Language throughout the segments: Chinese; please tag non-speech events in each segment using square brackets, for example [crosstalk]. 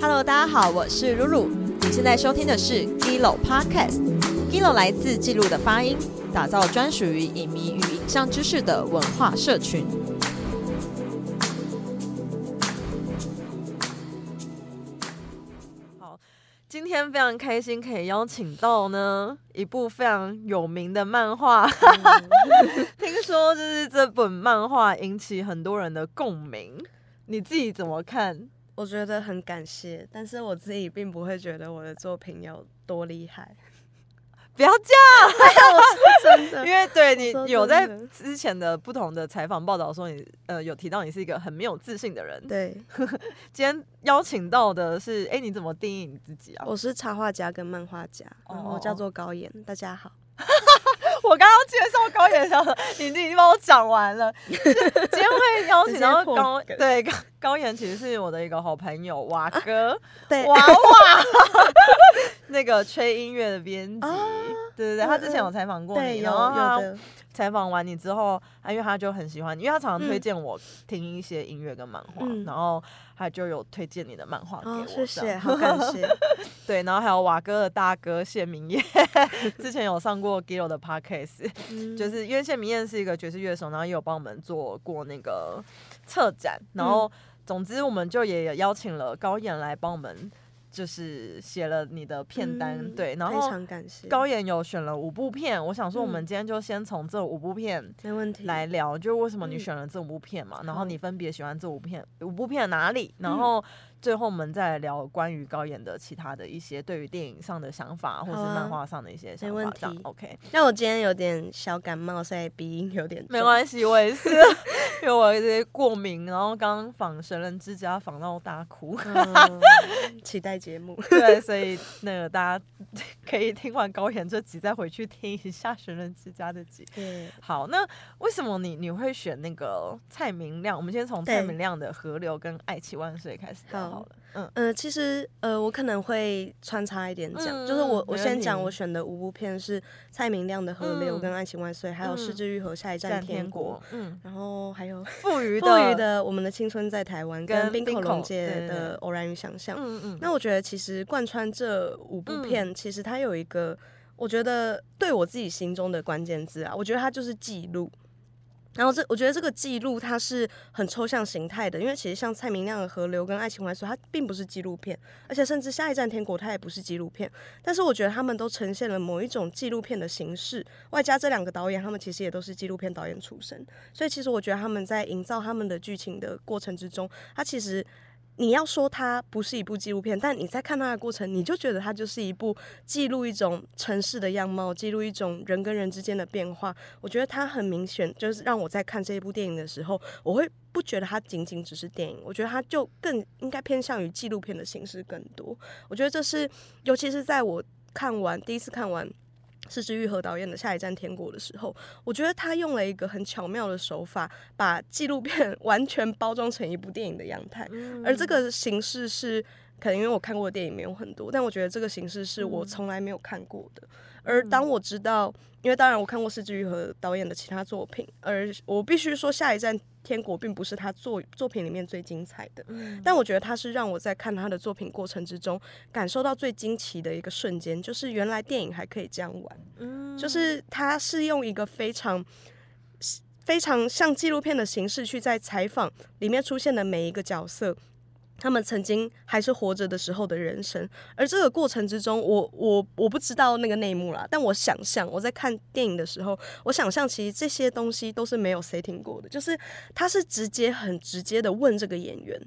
Hello，大家好，我是露露。你现在收听的是 Gilo Podcast。Gilo 来自记录的发音，打造专属于影迷与影像知识的文化社群。好，今天非常开心可以邀请到呢一部非常有名的漫画，[laughs] 听说就是这本漫画引起很多人的共鸣。你自己怎么看？我觉得很感谢，但是我自己并不会觉得我的作品有多厉害。[laughs] 不要这样，[laughs] 真的，因为对你有在之前的不同的采访报道说你呃有提到你是一个很没有自信的人。对，[laughs] 今天邀请到的是，哎，你怎么定义你自己啊？我是插画家跟漫画家，然哦后叫做高岩。大家好，我刚刚介绍高岩小的，你已经帮我讲完了。[laughs] 今天会邀请到高对高高岩，其实是我的一个好朋友瓦哥。[laughs] 对，娃娃，[laughs] 那个吹音乐的编辑。啊对对对，他之前有采访过对，你，有然后有的，采访完你之后，啊，因为他就很喜欢你，因为他常常推嗯荐我听一些音乐跟漫画，嗯。然后他就有推荐你的漫画给我，哦，谢谢，样好感谢。[laughs] 对，然后还有瓦哥的大哥谢明燕，[laughs] 之前有上过 Gilo 的 podcast，、嗯。就是因为谢明燕是一个爵士乐手，然后也有帮我们做过那个策展，然后总之我们就也邀请了高岩来帮我们，就是写了你的片单，嗯对，然非后常感谢，高岩有选了五部片，我想说我们嗯今天就先从这五部片。没问题。来聊，就是为什么你嗯选了这五部片嘛，然后你分别喜欢这五片五部片哪里，然嗯后最后我们再来聊关于高岩的其他的一些对于电影上的想法，或是漫画上的一些想问法，这样题 OK，那我今天有点小感冒，所以鼻音有点没关系，我也是，[laughs] 因为我有一些过敏，然后刚仿神人之家仿到大哭，[laughs] 嗯期待节目。对，所以那个大家 [laughs] 可以听完高岩这集，再回去听一下神人之家的集。对，好，那为什么你你会选那个蔡明亮？我们先从蔡明亮的《河流》跟《爱情万岁》开始聊好好了。嗯，呃，其实呃，我可能会穿插一点讲，嗯就是我我先讲我选的五部片是蔡明亮的《河流》嗯跟《爱情万岁》，还有《嗯失之愈合》《下一站天国》，，嗯，然后还有 [laughs] 富余富的余，的《我们的青春在台湾》跟跟冰冰口口龙介对对对的《偶然与想象》。嗯嗯，那我觉得其实贯穿这五部嗯片，其实它有一个，我觉得对我自己心中的关键字啊，我觉得它就是记录。然后这，我觉得这个记录它是很抽象形态的，因为其实像蔡明亮的《河流》跟《爱情怀说》，它并不是纪录片，而且甚至《下一站天国》它也不是纪录片。但是我觉得他们都呈现了某一种纪录片的形式，外加这两个导演，他们其实也都是纪录片导演出身，所以其实我觉得他们在营造他们的剧情的过程之中，他其实。你要说它不是一部纪录片，但你在看它的过程，你就觉得它就是一部记录一种城市的样貌，记录一种人跟人之间的变化。我觉得它很明显，就是让我在看这一部电影的时候，我会不觉得它仅仅只是电影，我觉得它就更应该偏向于纪录片的形式更多。我觉得这是，尤其是在我看完第一次看完。是之愈和导演的《下一站天国》的时候，我觉得他用了一个很巧妙的手法，把纪录片 [laughs] 完全包装成一部电影的样态。嗯而这个形式是，可能因为我看过的电影没有很多，但我觉得这个形式是我嗯从来没有看过的。而当我知道，因为当然我看过施之愈和导演的其他作品，而我必须说，《下一站天国》并不是他作作品里面最精彩的，嗯但我觉得他是让我在看他的作品过程之中，感受到最惊奇的一个瞬间，就是原来电影还可以这样玩。嗯就是他是用一个非常非常像纪录片的形式去在采访里面出现的每一个角色。他们曾经还是活着的时候的人生，而这个过程之中，我我我不知道那个内幕啦，但我想象我在看电影的时候，我想象其实这些东西都是没有谁听过的，就是他是直接很直接的问这个演员，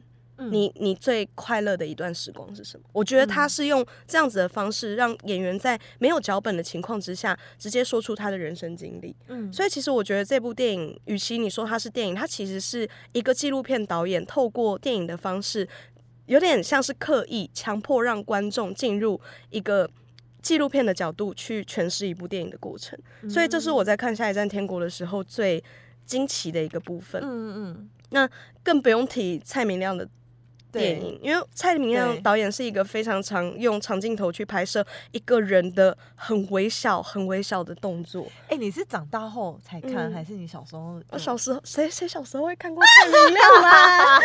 你你最快乐的一段时光是什么？我觉得他是用这样子的方式，让演员在没有脚本的情况之下，直接说出他的人生经历。嗯所以其实我觉得这部电影，与其你说它是电影，它其实是一个纪录片导演透过电影的方式，有点像是刻意强迫让观众进入一个。纪录片的角度去诠释一部电影的过程，所以这是我在看《下一站天国》的时候最惊奇的一个部分。嗯嗯那更不用提蔡明亮的电影，因为蔡明亮对导演是一个非常常用长镜头去拍摄一个人的很微小、很微小的动作。哎、你是长大后才看，嗯还是你小时候？我小时候，谁谁小时候会看过蔡明亮啦？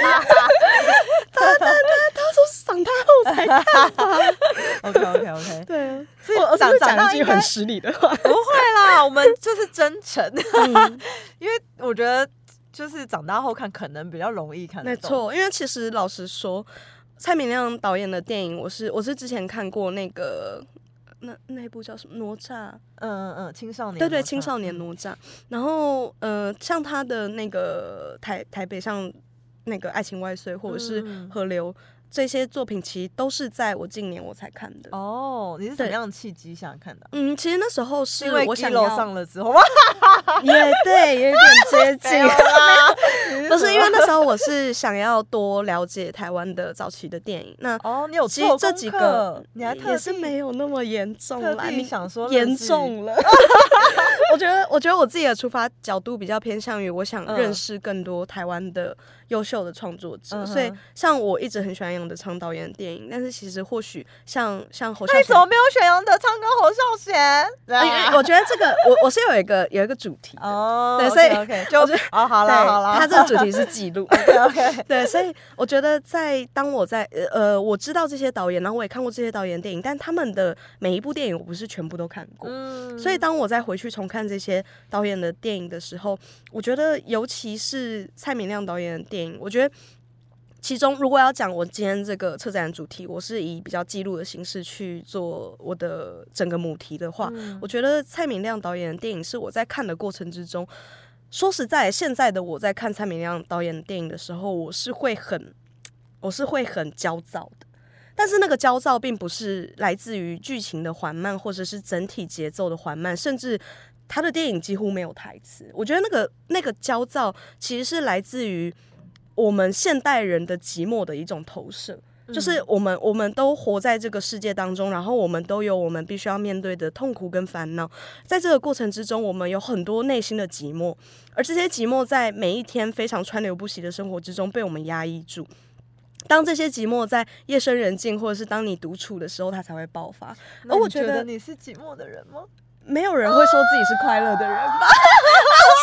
他他他他说是长大后才看 OK OK OK，对啊，所以我我是不是长长讲一句很失礼的话？不会啦，我们就是真诚，嗯 [laughs] 因为我觉得就是长大后看可能比较容易看得懂。没错，因为其实老实说，蔡明亮导演的电影，我是我是之前看过那个那那部叫什么哪吒？嗯嗯嗯，青少年对对，青少年嗯哪吒。然后呃，像他的那个台台北像那个《爱情万岁》或者是嗯《河流》这些作品，其实都是在我近年我才看的。哦，你是怎么样的契机下看的啊？嗯，其实那时候是因为我想要，上了之后吗？[laughs] 也对，有点接近。啦，[laughs] 不是因为那时候我是想要多了解台湾的早期的电影，那哦，你有其实这几个你还也是没有那么严重特啦，你地想说严重 [laughs] 了。我觉得，我觉得我自己的出发角度比较偏向于我想嗯认识更多台湾的优秀的创作者，嗯所以像我一直很喜欢杨德昌导演的电影，但是其实或许像像侯孝贤那你怎。么没有选杨德昌跟侯孝贤？我觉得这个，我我是有一个有一个主题的，哦，对所以 OK，就哦，好对了好了，他这个主题是记录，[laughs] OK 对，所以我觉得在当我在呃呃，我知道这些导演，然后我也看过这些导演的电影，但他们的每一部电影我不是全部都看过。嗯所以当我再回去重看这些导演的电影的时候，我觉得尤其是蔡明亮导演的电影，我觉得其中如果要讲我今天这个策展主题，我是以比较记录的形式去做我的整个母题的话，嗯我觉得蔡明亮导演的电影是我在看的过程之中，说实在，现在的我在看蔡明亮导演的电影的时候，我是会很，我是会很焦躁的。但是那个焦躁并不是来自于剧情的缓慢，或者是整体节奏的缓慢，甚至他的电影几乎没有台词。我觉得那个那个焦躁其实是来自于我们现代人的寂寞的一种投射。就是我们我们都活在这个世界当中，然后我们都有我们必须要面对的痛苦跟烦恼，在这个过程之中，我们有很多内心的寂寞，而这些寂寞在每一天非常川流不息的生活之中被我们压抑住。当这些寂寞在夜深人静，或者是当你独处的时候，它才会爆发。而我觉得你是寂寞的人吗？没有人会说自己是快乐的人吧？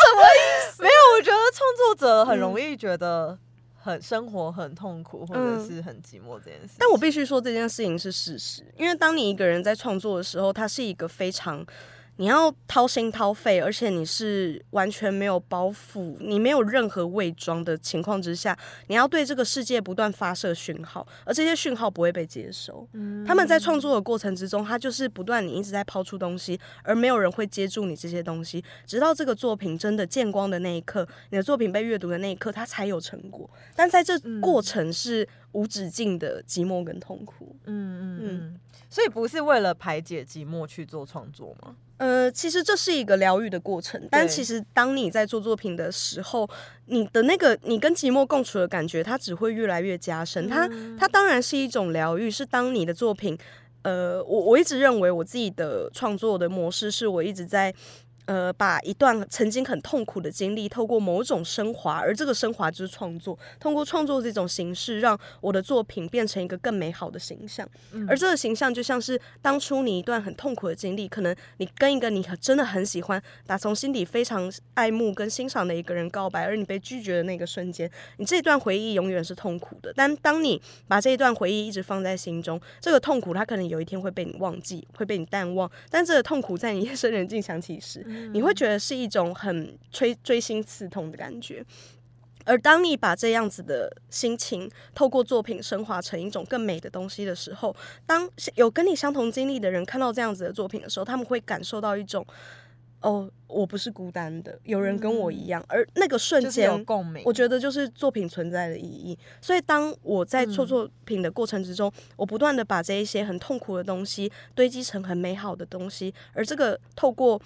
什么意思没有，我觉得创作者很容易觉得很生活很痛苦，或者嗯是很寂寞这件事。但我必须说这件事情是事实，因为当你一个人在创作的时候，它是一个非常你要掏心掏肺，而且你是完全没有包袱，你没有任何伪装的情况之下，你要对这个世界不断发射讯号，而这些讯号不会被接收。嗯他们在创作的过程之中，他就是不断你一直在抛出东西，而没有人会接住你这些东西，直到这个作品真的见光的那一刻，你的作品被阅读的那一刻，它才有成果。但在这嗯过程是无止境的寂寞跟痛苦。嗯嗯嗯嗯，所以不是为了排解寂寞去做创作吗？呃，其实这是一个疗愈的过程，但其实当你在做作品的时候，你的那个你跟寂寞共处的感觉，它只会越来越加深。它嗯它当然是一种疗愈，是当你的作品，呃，我我一直认为我自己的创作的模式是我一直在。呃，把一段曾经很痛苦的经历，透过某种升华，而这个升华就是创作，通过创作这种形式，让我的作品变成一个更美好的形象。嗯而这个形象就像是当初你一段很痛苦的经历，可能你跟一个你真的很喜欢、打从心底非常爱慕跟欣赏的一个人告白，而你被拒绝的那个瞬间，你这段回忆永远是痛苦的。但当你把这一段回忆一直放在心中，这个痛苦它可能有一天会被你忘记，会被你淡忘。但这个痛苦在你 [laughs] 夜深人静想起时，你会觉得是一种很锥锥心刺痛的感觉。而当你把这样子的心情透过作品升华成一种更美的东西的时候，当有跟你相同经历的人看到这样子的作品的时候，他们会感受到一种哦，我不是孤单的，有人跟我一样。而那个瞬间，共鸣。我觉得就是作品存在的意义。所以当我在做嗯作品的过程之中，我不断的把这一些很痛苦的东西堆积成很美好的东西，而这个透过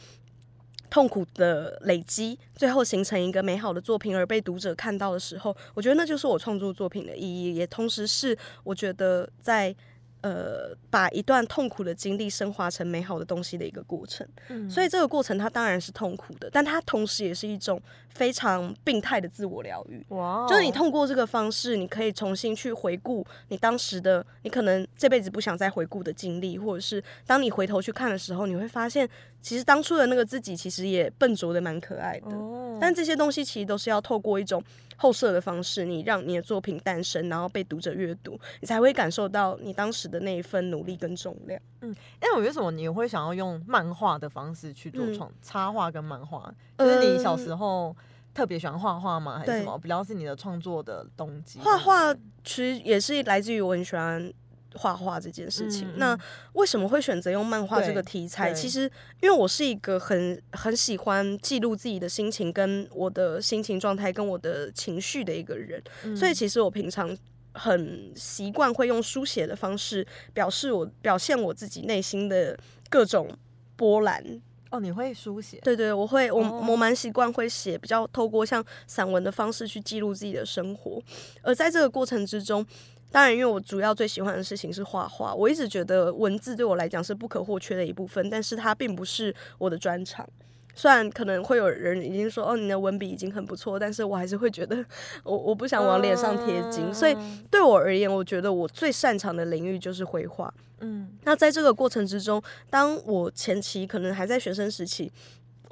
痛苦的累积，最后形成一个美好的作品，而被读者看到的时候，我觉得那就是我创作作品的意义，也同时是我觉得在。呃，把一段痛苦的经历升华成美好的东西的一个过程，嗯所以这个过程它当然是痛苦的，但它同时也是一种非常病态的自我疗愈。哇哦，就是你通过这个方式，你可以重新去回顾你当时的，你可能这辈子不想再回顾的经历，或者是当你回头去看的时候，你会发现，其实当初的那个自己其实也笨拙的蛮可爱的。哦，但这些东西其实都是要透过一种后设的方式，你让你的作品诞生，然后被读者阅读，你才会感受到你当时的那一份努力跟重量。嗯那我为什么你会想要用漫画的方式去做嗯创、插画跟漫画？就是你小时嗯候特别喜欢画画吗？还是什么？比较是你的创作的动机？画画其实也是来自于我很喜欢画画这件事情。那为什么会选择用漫画这个题材？其实因为我是一个很很喜欢记录自己的心情、跟我的心情状态、跟我的情绪的一个人，嗯所以其实我平常。很习惯会用书写的方式表示我表现我自己内心的各种波澜，哦，你会书写？对对，我会，我哦我蛮习惯会写，比较透过像散文的方式去记录自己的生活。而在这个过程之中，当然，因为我主要最喜欢的事情是画画，我一直觉得文字对我来讲是不可或缺的一部分，但是它并不是我的专长。虽然可能会有人已经说，哦，你的文笔已经很不错，但是我还是会觉得，我我不想往脸上贴金。所以嗯对我而言，我觉得我最擅长的领域就是绘画。嗯那在这个过程之中，当我前期可能还在学生时期，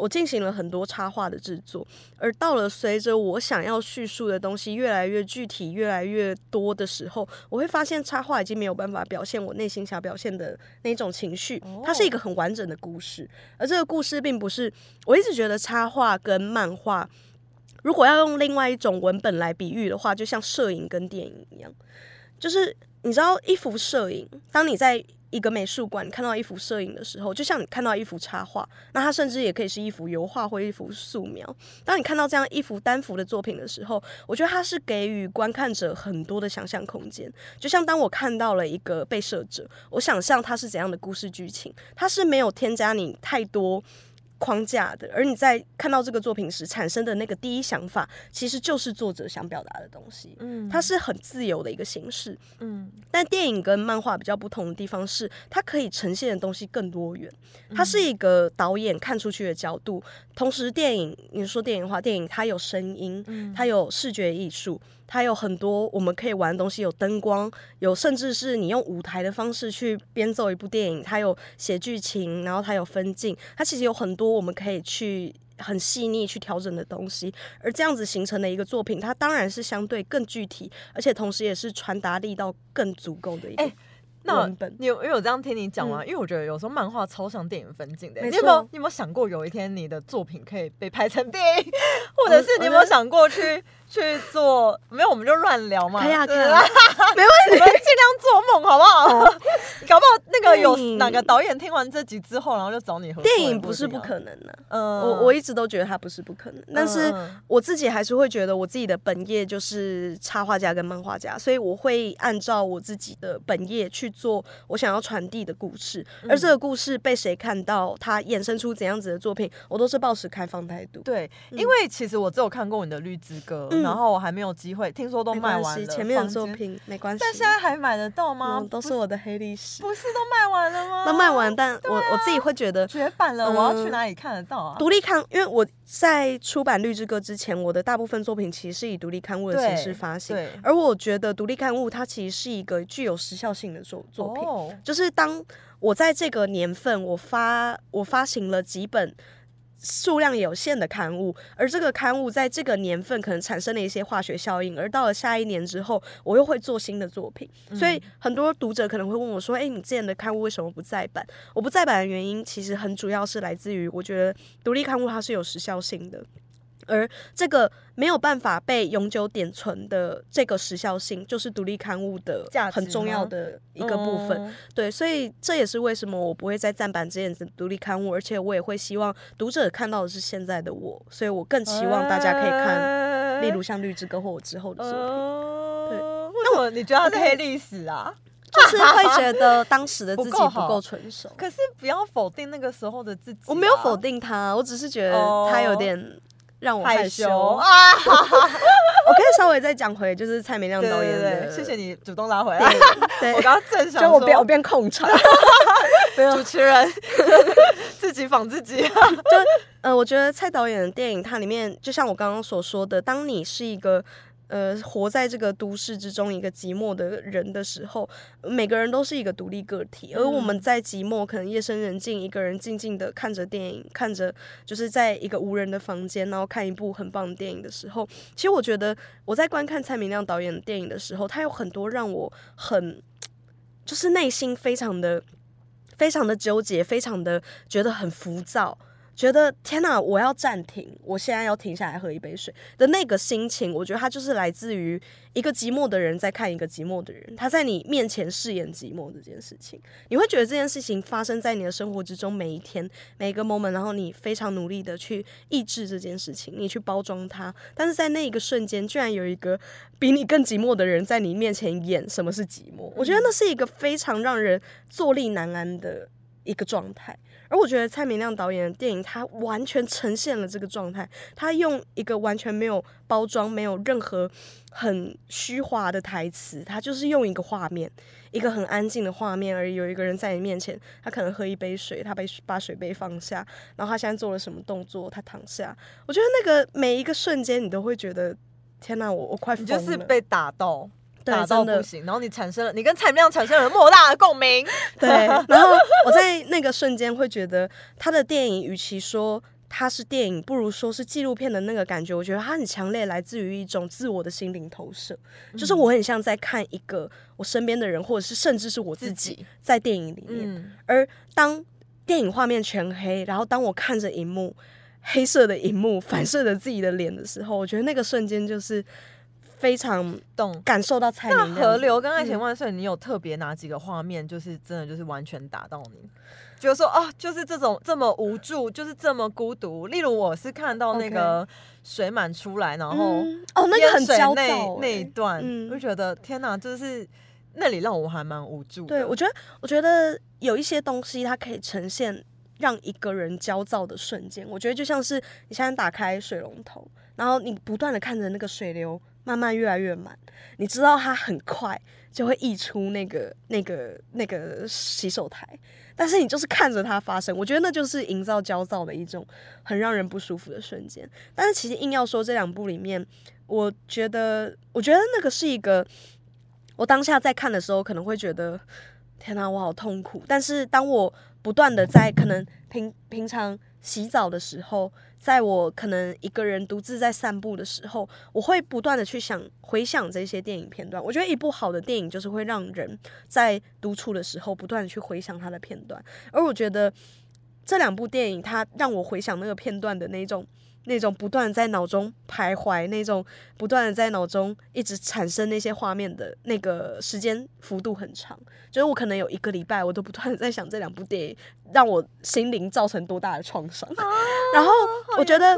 我进行了很多插画的制作，而到了随着我想要叙述的东西越来越具体、越来越多的时候，我会发现插画已经没有办法表现我内心想表现的那种情绪。它是一个很完整的故事，而这个故事并不是我一直觉得插画跟漫画。如果要用另外一种文本来比喻的话，就像摄影跟电影一样，就是你知道一幅摄影，当你在一个美术馆看到一幅摄影的时候，就像你看到一幅插画，那它甚至也可以是一幅油画或一幅素描。当你看到这样一幅单幅的作品的时候，我觉得它是给予观看者很多的想象空间。就像当我看到了一个被摄者，我想象他是怎样的故事剧情，它是没有添加你太多。框架的，而你在看到这个作品时产生的那个第一想法，其实就是作者想表达的东西。嗯它是很自由的一个形式，嗯但电影跟漫画比较不同的地方是，它可以呈现的东西更多元。它是一个导演看出去的角度，同时电影，你说电影的话，电影它有声音，嗯它有视觉艺术，它有很多我们可以玩的东西，有灯光，有甚至是你用舞台的方式去编奏一部电影，它有写剧情，然后它有分镜，它其实有很多我们可以去。很细腻去调整的东西，而这样子形成的一个作品，它当然是相对更具体，而且同时也是传达力道更足够的一个那。你有因为我这样听你讲完，因为我觉得有时候漫画超像电影分镜的。没你有没有你有没有想过有一天你的作品可以被拍成电影，[laughs] 或者是你有没有想过去去做？没有，我们就乱聊嘛。可以啊，可对以啊，[laughs] 没问我们尽量做梦好不好？[laughs] 搞不好那个有哪个导演听完这集之后，然后就找你合作。电影不是不可能的、嗯。我我一直都觉得它不是不可能，但是我自己还是会觉得我自己的本业就是插画家跟漫画家，所以我会按照我自己的本业去做我想要传递的故事，而这个故事被谁看到，它衍生出怎样子的作品，我都是保持开放态度。对，因为其实我只有看过你的《绿之歌》，嗯。然后我还没有机会，听说都卖完了。前面的，作品没关系，但现在还买得到吗？嗯都是我的黑历史，不是都卖完了吗？那卖完，但我我自己会觉得。绝版了，嗯我要去哪里看得到啊？独立刊，因为我在出版《绿之歌》之前，我的大部分作品其实是以独立刊物的形式发行，而我觉得独立刊物它其实是一个具有时效性的作作品，哦就是当我在这个年份我发我发行了几本。数量有限的刊物，而这个刊物在这个年份可能产生了一些化学效应，而到了下一年之后，我又会做新的作品。所以很多读者可能会问我说：“诶，你之前的刊物为什么不再版？”我不再版的原因，其实很主要是来自于我觉得独立刊物它是有时效性的。而这个没有办法被永久点存的这个时效性，就是独立刊物的很重要的一个部分。嗯对，所以这也是为什么我不会再暂版这样子的独立刊物，而且我也会希望读者看到的是现在的我，所以我更期望大家可以看，例如像《绿之歌》或我之后的作品，对那我你觉得它是黑历史啊？就是 [laughs] 会觉得当时的自己不不够成熟。可是不要否定那个时候的自己啊。我没有否定他，我只是觉得他有点让我害害羞。羞啊！我可以稍微再讲回就是蔡明亮导演的，谢谢你主动拉回来。对，我刚刚正想说就我变我变控场。主持人 [laughs] 自己仿自己。[laughs] 就呃，我觉得蔡导演的电影，它里面就像我刚刚所说的，当你是一个呃活在这个都市之中一个寂寞的人的时候，每个人都是一个独立个体，而我们在寂寞可能夜深人静，一个人静静的看着电影，看着就是在一个无人的房间，然后看一部很棒的电影的时候，其实我觉得我在观看蔡明亮导演的电影的时候，他有很多让我很就是内心非常的。非常的纠结，非常的觉得很浮躁。觉得天哪，我要暂停，我现在要停下来喝一杯水。的那个心情，我觉得它就是来自于一个寂寞的人在看一个寂寞的人，他在你面前饰演寂寞这件事情，你会觉得这件事情发生在你的生活之中每一天每一个 moment，然后你非常努力的去抑制这件事情，你去包装它，但是在那一个瞬间，居然有一个比你更寂寞的人在你面前演什么是寂寞，我觉得那是一个非常让人坐立难安的一个状态。而我觉得蔡明亮导演的电影，他完全呈现了这个状态。他用一个完全没有包装、没有任何很虚华的台词，他就是用一个画面，一个很安静的画面，而有一个人在你面前，他可能喝一杯水，他被把水杯放下，然后他现在做了什么动作，他躺下。我觉得那个每一个瞬间，你都会觉得，天哪，我我快疯了，就是被打到。打到不行，然后你产生了，你跟蔡明亮产生了莫大的共鸣。[laughs] 对，然后我在那个瞬间会觉得，他的电影与其说他是电影，不如说是纪录片的那个感觉。我觉得他很强烈，来自于一种自我的心灵投射，就是我很像在看一个我身边的人，或者是甚至是我自己在电影里面。而当电影画面全黑，然后当我看着荧幕黑色的荧幕反射着自己的脸的时候，我觉得那个瞬间就是。非常懂感受到蔡明那河流跟爱情万岁，你有特别哪几个画面，就是真的就是完全打到你，就是说哦，就是这种这么无助，就是这么孤独。例如我是看到那个水满出来，然后哦那个很焦躁那一段，我就觉得天哪，就是那里让我还蛮无助。对我觉得，我觉得有一些东西它可以呈现让一个人焦躁的瞬间。我觉得就像是你现在打开水龙头，然后你不断的看着那个水流。慢慢越来越满，你知道它很快就会溢出那个、那个、那个洗手台，但是你就是看着它发生，我觉得那就是营造焦躁的一种很让人不舒服的瞬间。但是其实硬要说这两部里面，我觉得，我觉得那个是一个，我当下在看的时候可能会觉得，天哪，我好痛苦。但是当我不断的在可能平平常洗澡的时候。在我可能一个人独自在散步的时候，我会不断的去想回想这些电影片段。我觉得一部好的电影就是会让人在独处的时候不断的去回想它的片段。而我觉得这两部电影，它让我回想那个片段的那种、那种不断在脑中徘徊、那种不断的在脑中一直产生那些画面的那个时间幅度很长。就是我可能有一个礼拜，我都不断的在想这两部电影。让我心灵造成多大的创伤？然后我觉得，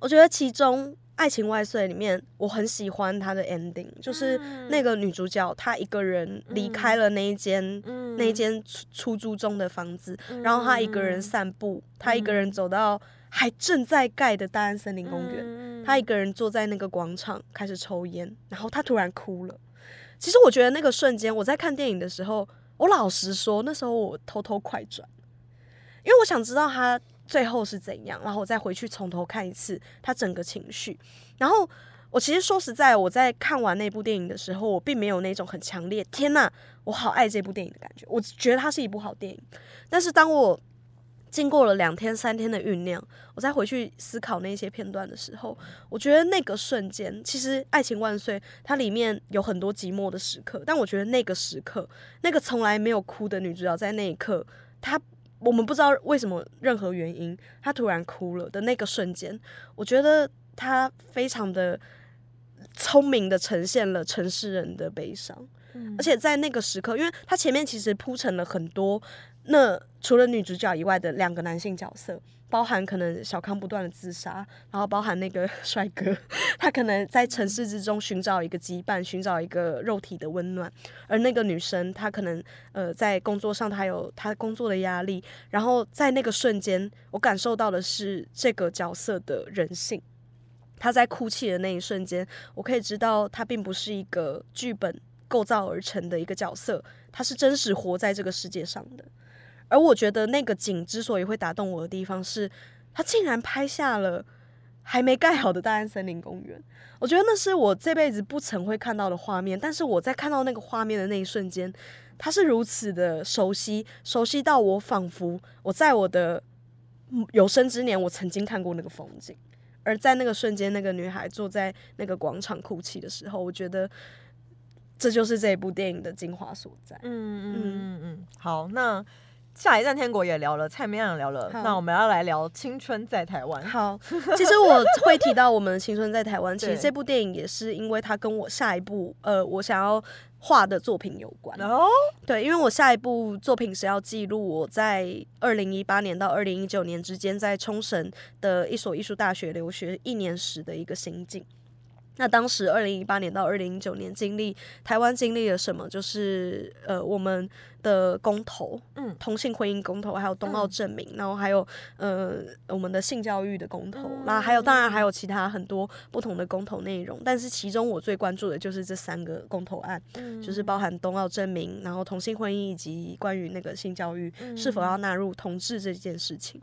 我觉得其中《爱情万岁》里面，我很喜欢它的 ending，就是那个女主角她一个人离开了那一间那一间出出租中的房子，然后她一个人散步，她一个人走到还正在盖的大安森林公园，他一个人坐在那个广场开始抽烟，然后他突然哭了。其实我觉得那个瞬间，我在看电影的时候，我老实说，那时候我偷偷快转。因为我想知道他最后是怎样，然后我再回去从头看一次他整个情绪。然后我其实说实在，我在看完那部电影的时候，我并没有那种很强烈“天呐，我好爱这部电影”的感觉。我觉得它是一部好电影。但是当我经过了两天三天的酝酿，我再回去思考那些片段的时候，我觉得那个瞬间，其实《爱情万岁》它里面有很多寂寞的时刻，但我觉得那个时刻，那个从来没有哭的女主角在那一刻，她。我们不知道为什么，任何原因，她突然哭了的那个瞬间，我觉得她非常的聪明的呈现了城市人的悲伤，而且在那个时刻，因为他前面其实铺陈了很多，那除了女主角以外的两个男性角色。包含可能小康不断的自杀，然后包含那个 [laughs] 帅哥，他可能在城市之中寻找一个羁绊，寻找一个肉体的温暖，而那个女生她可能呃在工作上她有她工作的压力，然后在那个瞬间，我感受到的是这个角色的人性。他在哭泣的那一瞬间，我可以知道他并不是一个剧本构造而成的一个角色，他是真实活在这个世界上的。而我觉得那个景之所以会打动我的地方是，他竟然拍下了还没盖好的大安森林公园。我觉得那是我这辈子不曾会看到的画面，但是我在看到那个画面的那一瞬间，它是如此的熟悉，熟悉到我仿佛我在我的有生之年，我曾经看过那个风景。而在那个瞬间，那个女孩坐在那个广场哭泣的时候，我觉得这就是这部电影的精华所在。嗯嗯嗯嗯，好，那下一站天国也聊了，蔡明亮也聊了，那我们要来聊青春在台湾。好，其实我会提到我们的青春在台湾，[laughs] 其实对这部电影也是因为它跟我下一部呃我想要画的作品有关。哦，对，因为我下一部作品是要记录我在二零一八年到二零一九年之间在冲绳的一所艺术大学留学一年时的一个心境。那当时二零一八年到二零一九年经历台湾经历了什么？就是呃我们的公投，嗯。同性婚姻公投，还有冬奥证明，然后还有呃我们的性教育的公投，那、还有当然还有其他很多不同的公投内容，但是其中我最关注的就是这三个公投案，就是包含冬奥证明，然后同性婚姻以及关于那个性教育是否要。纳入同志这件事情。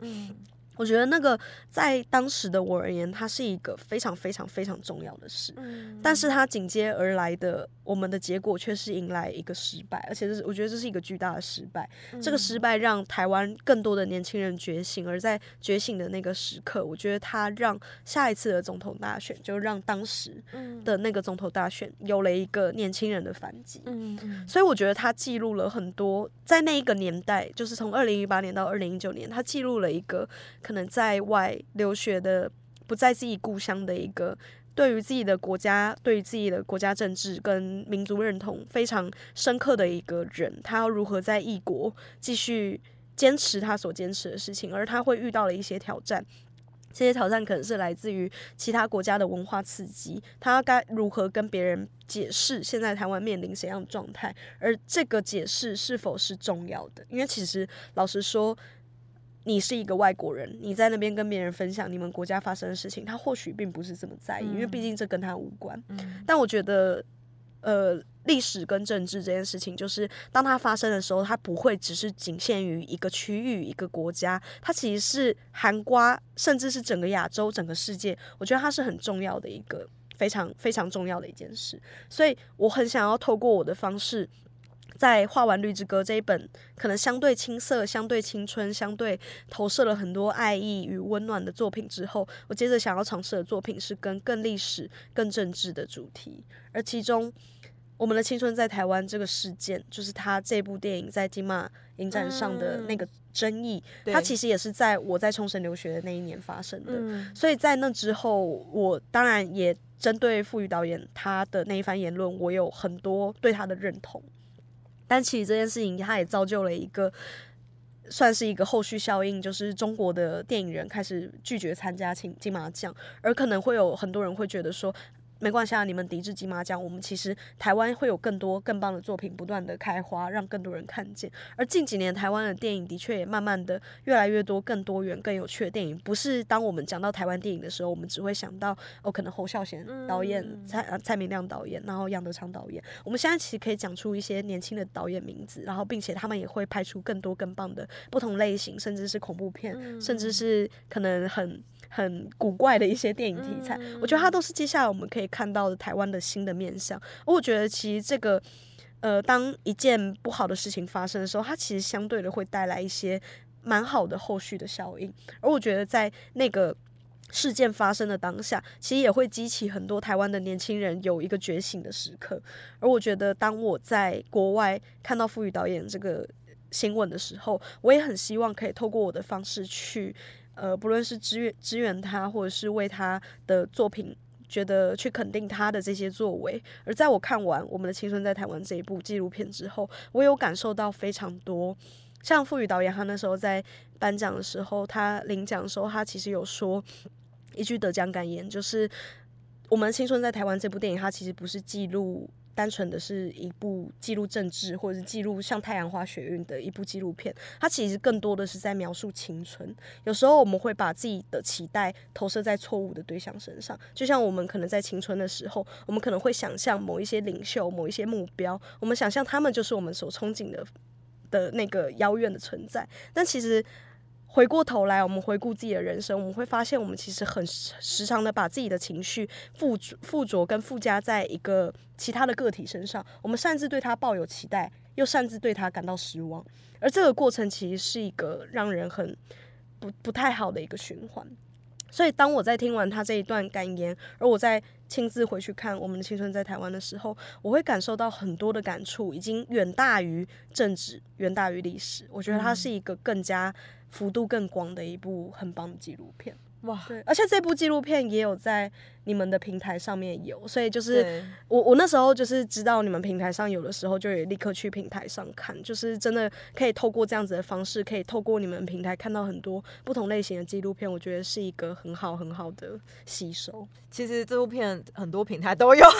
嗯我觉得那个在当时的我而言，它是一个非常非常非常重要的事。嗯但是它紧接而来的，我们的结果却是迎来一个失败，而且这是我觉得这是一个巨大的失败。这个失败让台湾更多的年轻人觉醒，而在觉醒的那个时刻，我觉得它让下一次的总统大选，就让当时的那个总统大选有了一个年轻人的反击。嗯嗯所以我觉得它记录了很多，在那一个年代，就是从二零一八年到二零一九年，它记录了一个可能在外留学的，不在自己故乡的一个。对于自己的国家，对于自己的国家政治跟民族认同非常深刻的一个人，他要如何在异国继续坚持他所坚持的事情，而他会遇到了一些挑战。这些挑战可能是来自于其他国家的文化刺激，他该如何跟别人解释现在台湾面临怎样的状态，而这个解释是否是重要的？因为其实老实说，你是一个外国人，你在那边跟别人分享你们国家发生的事情，他或许并不是这么在意，因为毕竟这跟他无关。嗯但我觉得，呃，历史跟政治这件事情，就是当它发生的时候，它不会只是仅限于一个区域、一个国家，它其实是涵瓜，甚至是整个亚洲、整个世界。我觉得它是很重要的一个非常非常重要的一件事，所以我很想要透过我的方式。在画完《绿之歌》这一本可能相对青涩、相对青春、相对投射了很多爱意与温暖的作品之后，我接着想要尝试的作品是跟更历史、更政治的主题，而其中我们的青春在台湾这个事件，就是他这部电影在金马影展上的那个争议，对它其实也是在我在冲绳留学的那一年发生的。嗯所以在那之后，我当然也针对傅宇导演他的那一番言论，我有很多对他的认同。但其实这件事情，它也造就了一个算是一个后续效应，就是中国的电影人开始拒绝参加金金马奖，而可能会有很多人会觉得说。没关系啊，你们抵制金马奖，我们其实台湾会有更多更棒的作品不断的开花，让更多人看见。而近几年台湾的电影的确也慢慢的越来越多更多元、更有趣的电影。不是当我们讲到台湾电影的时候，我们只会想到哦，可能侯孝贤导演、嗯蔡呃蔡明亮导演，然后杨德昌导演。我们现在其实可以讲出一些年轻的导演名字，然后并且他们也会拍出更多更棒的不同类型，甚至是恐怖片，甚至是可能很。很古怪的一些电影题材，我觉得它都是接下来我们可以看到的台湾的新的面向。而我觉得其实这个，呃，当一件不好的事情发生的时候，它其实相对的会带来一些蛮好的后续的效应。而我觉得在那个事件发生的当下，其实也会激起很多台湾的年轻人有一个觉醒的时刻。而我觉得，当我在国外看到傅宇导演这个新闻的时候，我也很希望可以透过我的方式去，呃，不论是支援支援他，或者是为他的作品。觉得去肯定他的这些作为，而在我看完《我们的青春在台湾》这一部纪录片之后，我有感受到非常多。像傅宇导演，他那时候在颁奖的时候，他领奖的时候，他其实有说一句得奖感言，就是《我们青春在台湾》这部电影，它其实不是记录单纯的是一部记录政治，或者是记录像太阳花学运的一部纪录片，它其实更多的是在描述青春。有时候我们会把自己的期待投射在错误的对象身上，就像我们可能在青春的时候，我们可能会想象某一些领袖、某一些目标，我们想象他们就是我们所憧憬的的那个遥远的存在，但其实。回过头来，我们回顾自己的人生，我们会发现，我们其实很时常的把自己的情绪附着附着跟附加在一个其他的个体身上，我们擅自对他抱有期待，又擅自对他感到失望，而这个过程其实是一个让人很不不太好的一个循环。所以，当我在听完他这一段感言，而我在亲自回去看《我们的青春在台湾》的时候，我会感受到很多的感触，已经远大于政治，远大于历史。我觉得它是一个更加幅度更广的一部很棒的纪录片。哇，对，而且这部纪录片也有在你们的平台上面有，所以就是我我那时候就是知道你们平台上有的时候，就也立刻去平台上看，就是真的可以透过这样子的方式，可以透过你们平台看到很多不同类型的纪录片，我觉得是一个很好很好的吸收。其实这部片很多平台都有，[laughs] 好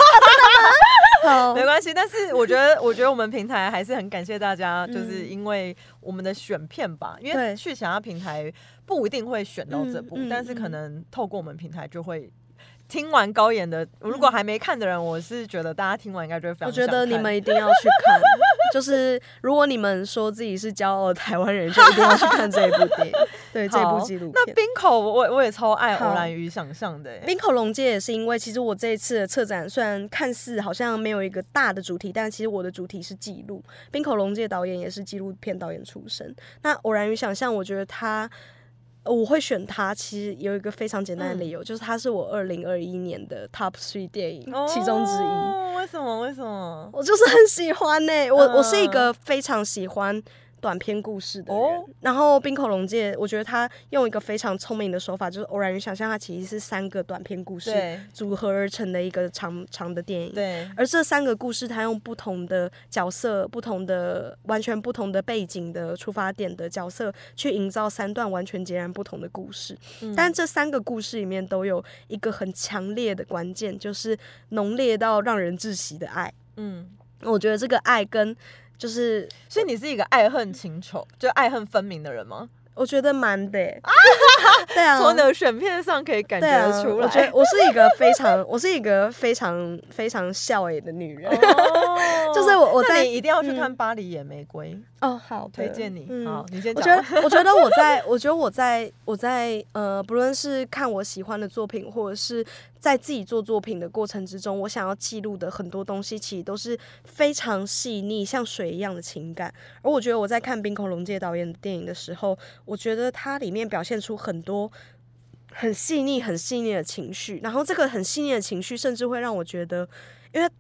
没关系。但是我觉得，我觉得我们平台还是很感谢大家，就是因为我们的选片吧，因为去其他平台不一定会选到这部，但是可嗯能透过我们平台就会。听完高演的，如果还没看的人，我是觉得大家听完应该就会非常。我觉得你们一定要去看，[laughs] 就是如果你们说自己是骄傲的台湾人，就一定要去看这一部电影，对这好部纪录片。那冰口我我也超爱好偶然与想象的欸，冰口龙介也是因为，其实我这一次的策展虽然看似好像没有一个大的主题，但其实我的主题是记录。冰口龙介导演也是纪录片导演出身。那偶然与想象，我觉得他。呃我会选他，其实有一个非常简单的理由，就是他是我二零二一年的 Top Three 电影、其中之一。哦为什么？为什么？我就是很喜欢呢、我、我是一嗯个非常喜欢短篇故事的人。哦然后冰口龙介，我觉得他用一个非常聪明的手法，就是偶然与想象，它其实是三个短篇故事组合而成的一个长长的电影。对，而这三个故事，他用不同的角色、不同的、完全不同的背景的出发点的角色，去营造三段完全截然不同的故事。嗯但这三个故事里面都有一个很强烈的关键，就是浓烈到让人窒息的爱。嗯，我觉得这个爱跟就是，所以你是一个爱恨情仇，就爱恨分明的人吗？我觉得蛮的欸、[laughs] 对啊，从你的选片上可以感觉，出我觉得。我是一个非常，[laughs] 我是一个非常非常笑诶的女人。哦 [laughs] 就是我我在你一定要去看嗯《巴黎野玫瑰》，哦，好，推荐你。嗯好，你先我讲。觉得，我觉得我在，我觉得我在，我在呃，不论是看我喜欢的作品，或者是在自己做作品的过程之中，我想要记录的很多东西，其实都是非常细腻，像水一样的情感。而我觉得我在看冰口龙介导演的电影的时候，我觉得它里面表现出很多很细腻、很细腻的情绪，然后这个很细腻的情绪，甚至会让我觉得，因为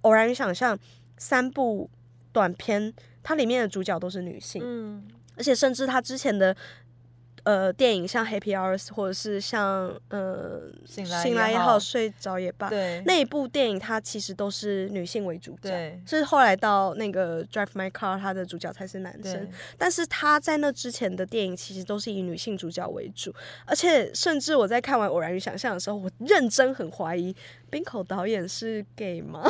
偶然与想象三部短片，它里面的主角都是女性。嗯，而且甚至他之前的呃电影，像《Happy Hours》或者是像呃醒来醒来也好，睡着也罢，对，那一部电影它其实都是女性为主角。对是后来到那个《Drive My Car》，它的主角才是男生，，但是他在那之前的电影其实都是以女性主角为主，而且甚至我在看完《偶然与想象》的时候，我认真很怀疑冰口导演是 gay 吗？[laughs]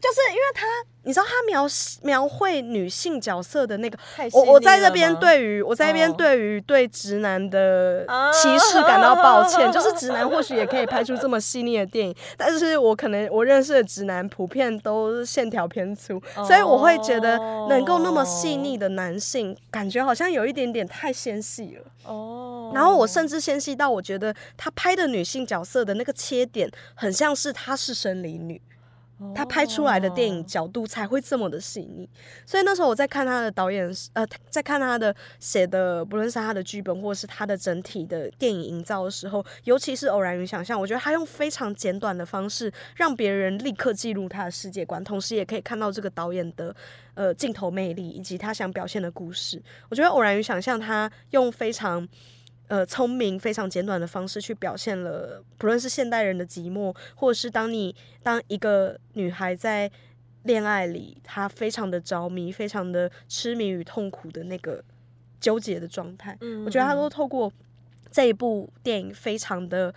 就是因为他，你知道他描描绘女性角色的那个，我我在这边对于我在这边哦。对于对直男的啊。歧视感到抱歉，[laughs] 就是直男或许也可以拍出这么细腻的电影，但是我可能我认识的直男普遍都线条偏粗，所以我会觉得能够那么细腻的男性，感觉好像有一点点太纤细了。哦，然后我甚至纤细到我觉得他拍的女性角色的那个切点，很像是她是生理女。他拍出来的电影哦角度才会这么的细腻，所以那时候我在看他的导演，呃，在看他的写的，不论是他的剧本或者是他的整体的电影营造的时候，尤其是偶然与想象，我觉得他用非常简短的方式，让别人立刻记录他的世界观，同时也可以看到这个导演的呃镜头魅力以及他想表现的故事。我觉得偶然与想象，他用非常呃聪明、非常简短的方式去表现了，不论是现代人的寂寞，或者是当你当一个女孩在恋爱里，她非常的着迷、非常的痴迷与痛苦的那个纠结的状态，嗯我觉得他嗯都透过这一部电影非常的。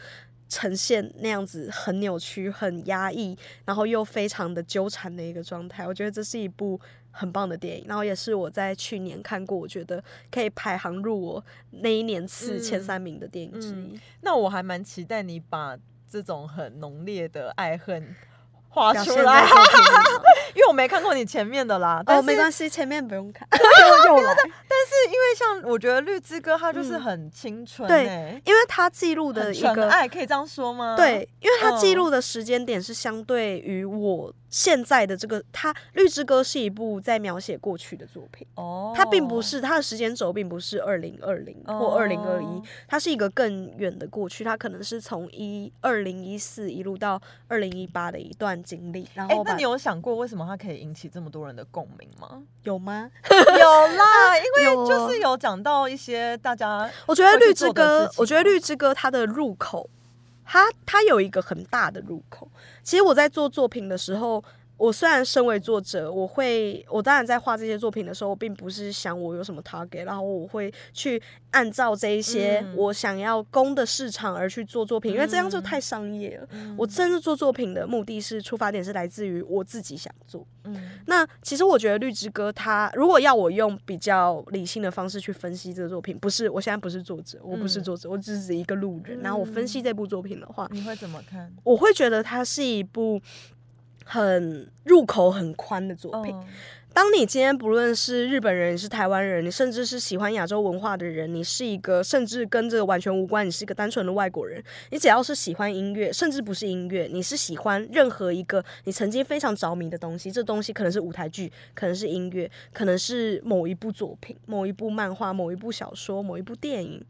呈现那样子很扭曲、很压抑，然后又非常的纠缠的一个状态，我觉得这是一部很棒的电影，然后也是我在去年看过，我觉得可以排行入我那一年次前嗯三名的电影之一。那我还蛮期待你把这种很浓烈的爱恨画出来，[laughs] [laughs] 因为我没看过你前面的啦。但哦，没关系，前面不用看，[laughs] 又又来。[laughs] 是因为像我觉得《绿之歌》它就是嗯很青春、对欸，因为它记录的一个纯爱，可以这样说吗？对，因为它记嗯录的时间点是相对于我现在的这个，它《绿之歌》是一部在描写过去的作品，哦，它并不是它的时间轴并不是二零二零或二零二一哦，它是一个更远的过去，它可能是从一二零一四一路到二零一八的一段经历，然哎、后把那你有想过为什么它可以引起这么多人的共鸣吗？有吗？[laughs] 有啦，[laughs] 因为就是有讲到一些大家我觉得《绿之歌我觉得《啊绿之歌》它的入口，它它有一个很大的入口。其实我在做作品的时候，我虽然身为作者，我会，我当然在画这些作品的时候，并不是想我有什么 target，然后我会去按照这一些嗯我想要攻的市场而去做作品，因为这样就太商业了。嗯我真正做作品的目的是出发点是来自于我自己想做。嗯那其实我觉得《绿之歌》它如果要我用比较理性的方式去分析这个作品，不是我现在不是作者，我不是嗯作者，我只是一个路人。然后我分析这部作品的话，你会怎么看？我会觉得它是一部很入口很宽的作品。哦当你今天不论是日本人、你是台湾人，你甚至是喜欢亚洲文化的人，你是一个甚至跟这个完全无关，你是一个单纯的外国人，你只要是喜欢音乐，甚至不是音乐，你是喜欢任何一个你曾经非常着迷的东西，这东西可能是舞台剧，可能是音乐，可能是某一部作品、某一部漫画、某一部小说、某一部电影。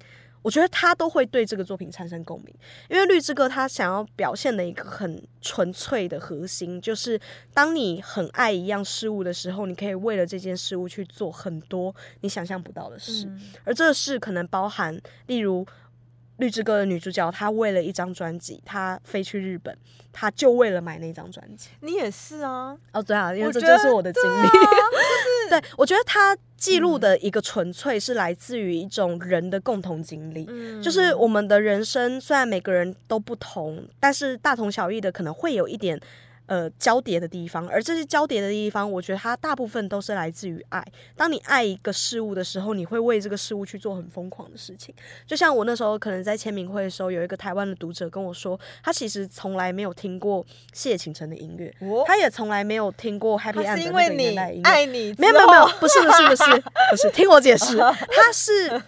我觉得他都会对这个作品产生共鸣，因为绿之歌他想要表现的一个很纯粹的核心，就是当你很爱一样事物的时候，你可以为了这件事物去做很多你想象不到的事，嗯而这个事可能包含，例如。绿之歌的女主角，她为了一张专辑，她飞去日本，她就为了买那张专辑。你也是啊，哦，对啊，因为这就是我的经历。[laughs] 对，我觉得她记录的一个纯粹是来自于一种人的共同经历。嗯就是我们的人生虽然每个人都不同，但是大同小异的，可能会有一点呃交叠的地方，而这些交叠的地方，我觉得它大部分都是来自于爱。当你爱一个事物的时候，你会为这个事物去做很疯狂的事情。就像我那时候可能在签名会的时候，有一个台湾的读者跟我说，他其实从来没有听过谢倾城的音乐，我他也从来没有听过 Happy End 的那是因为你个年代音乐。爱你，没有没有没有，，不是不是不是不是，听我解释，[laughs] 他是。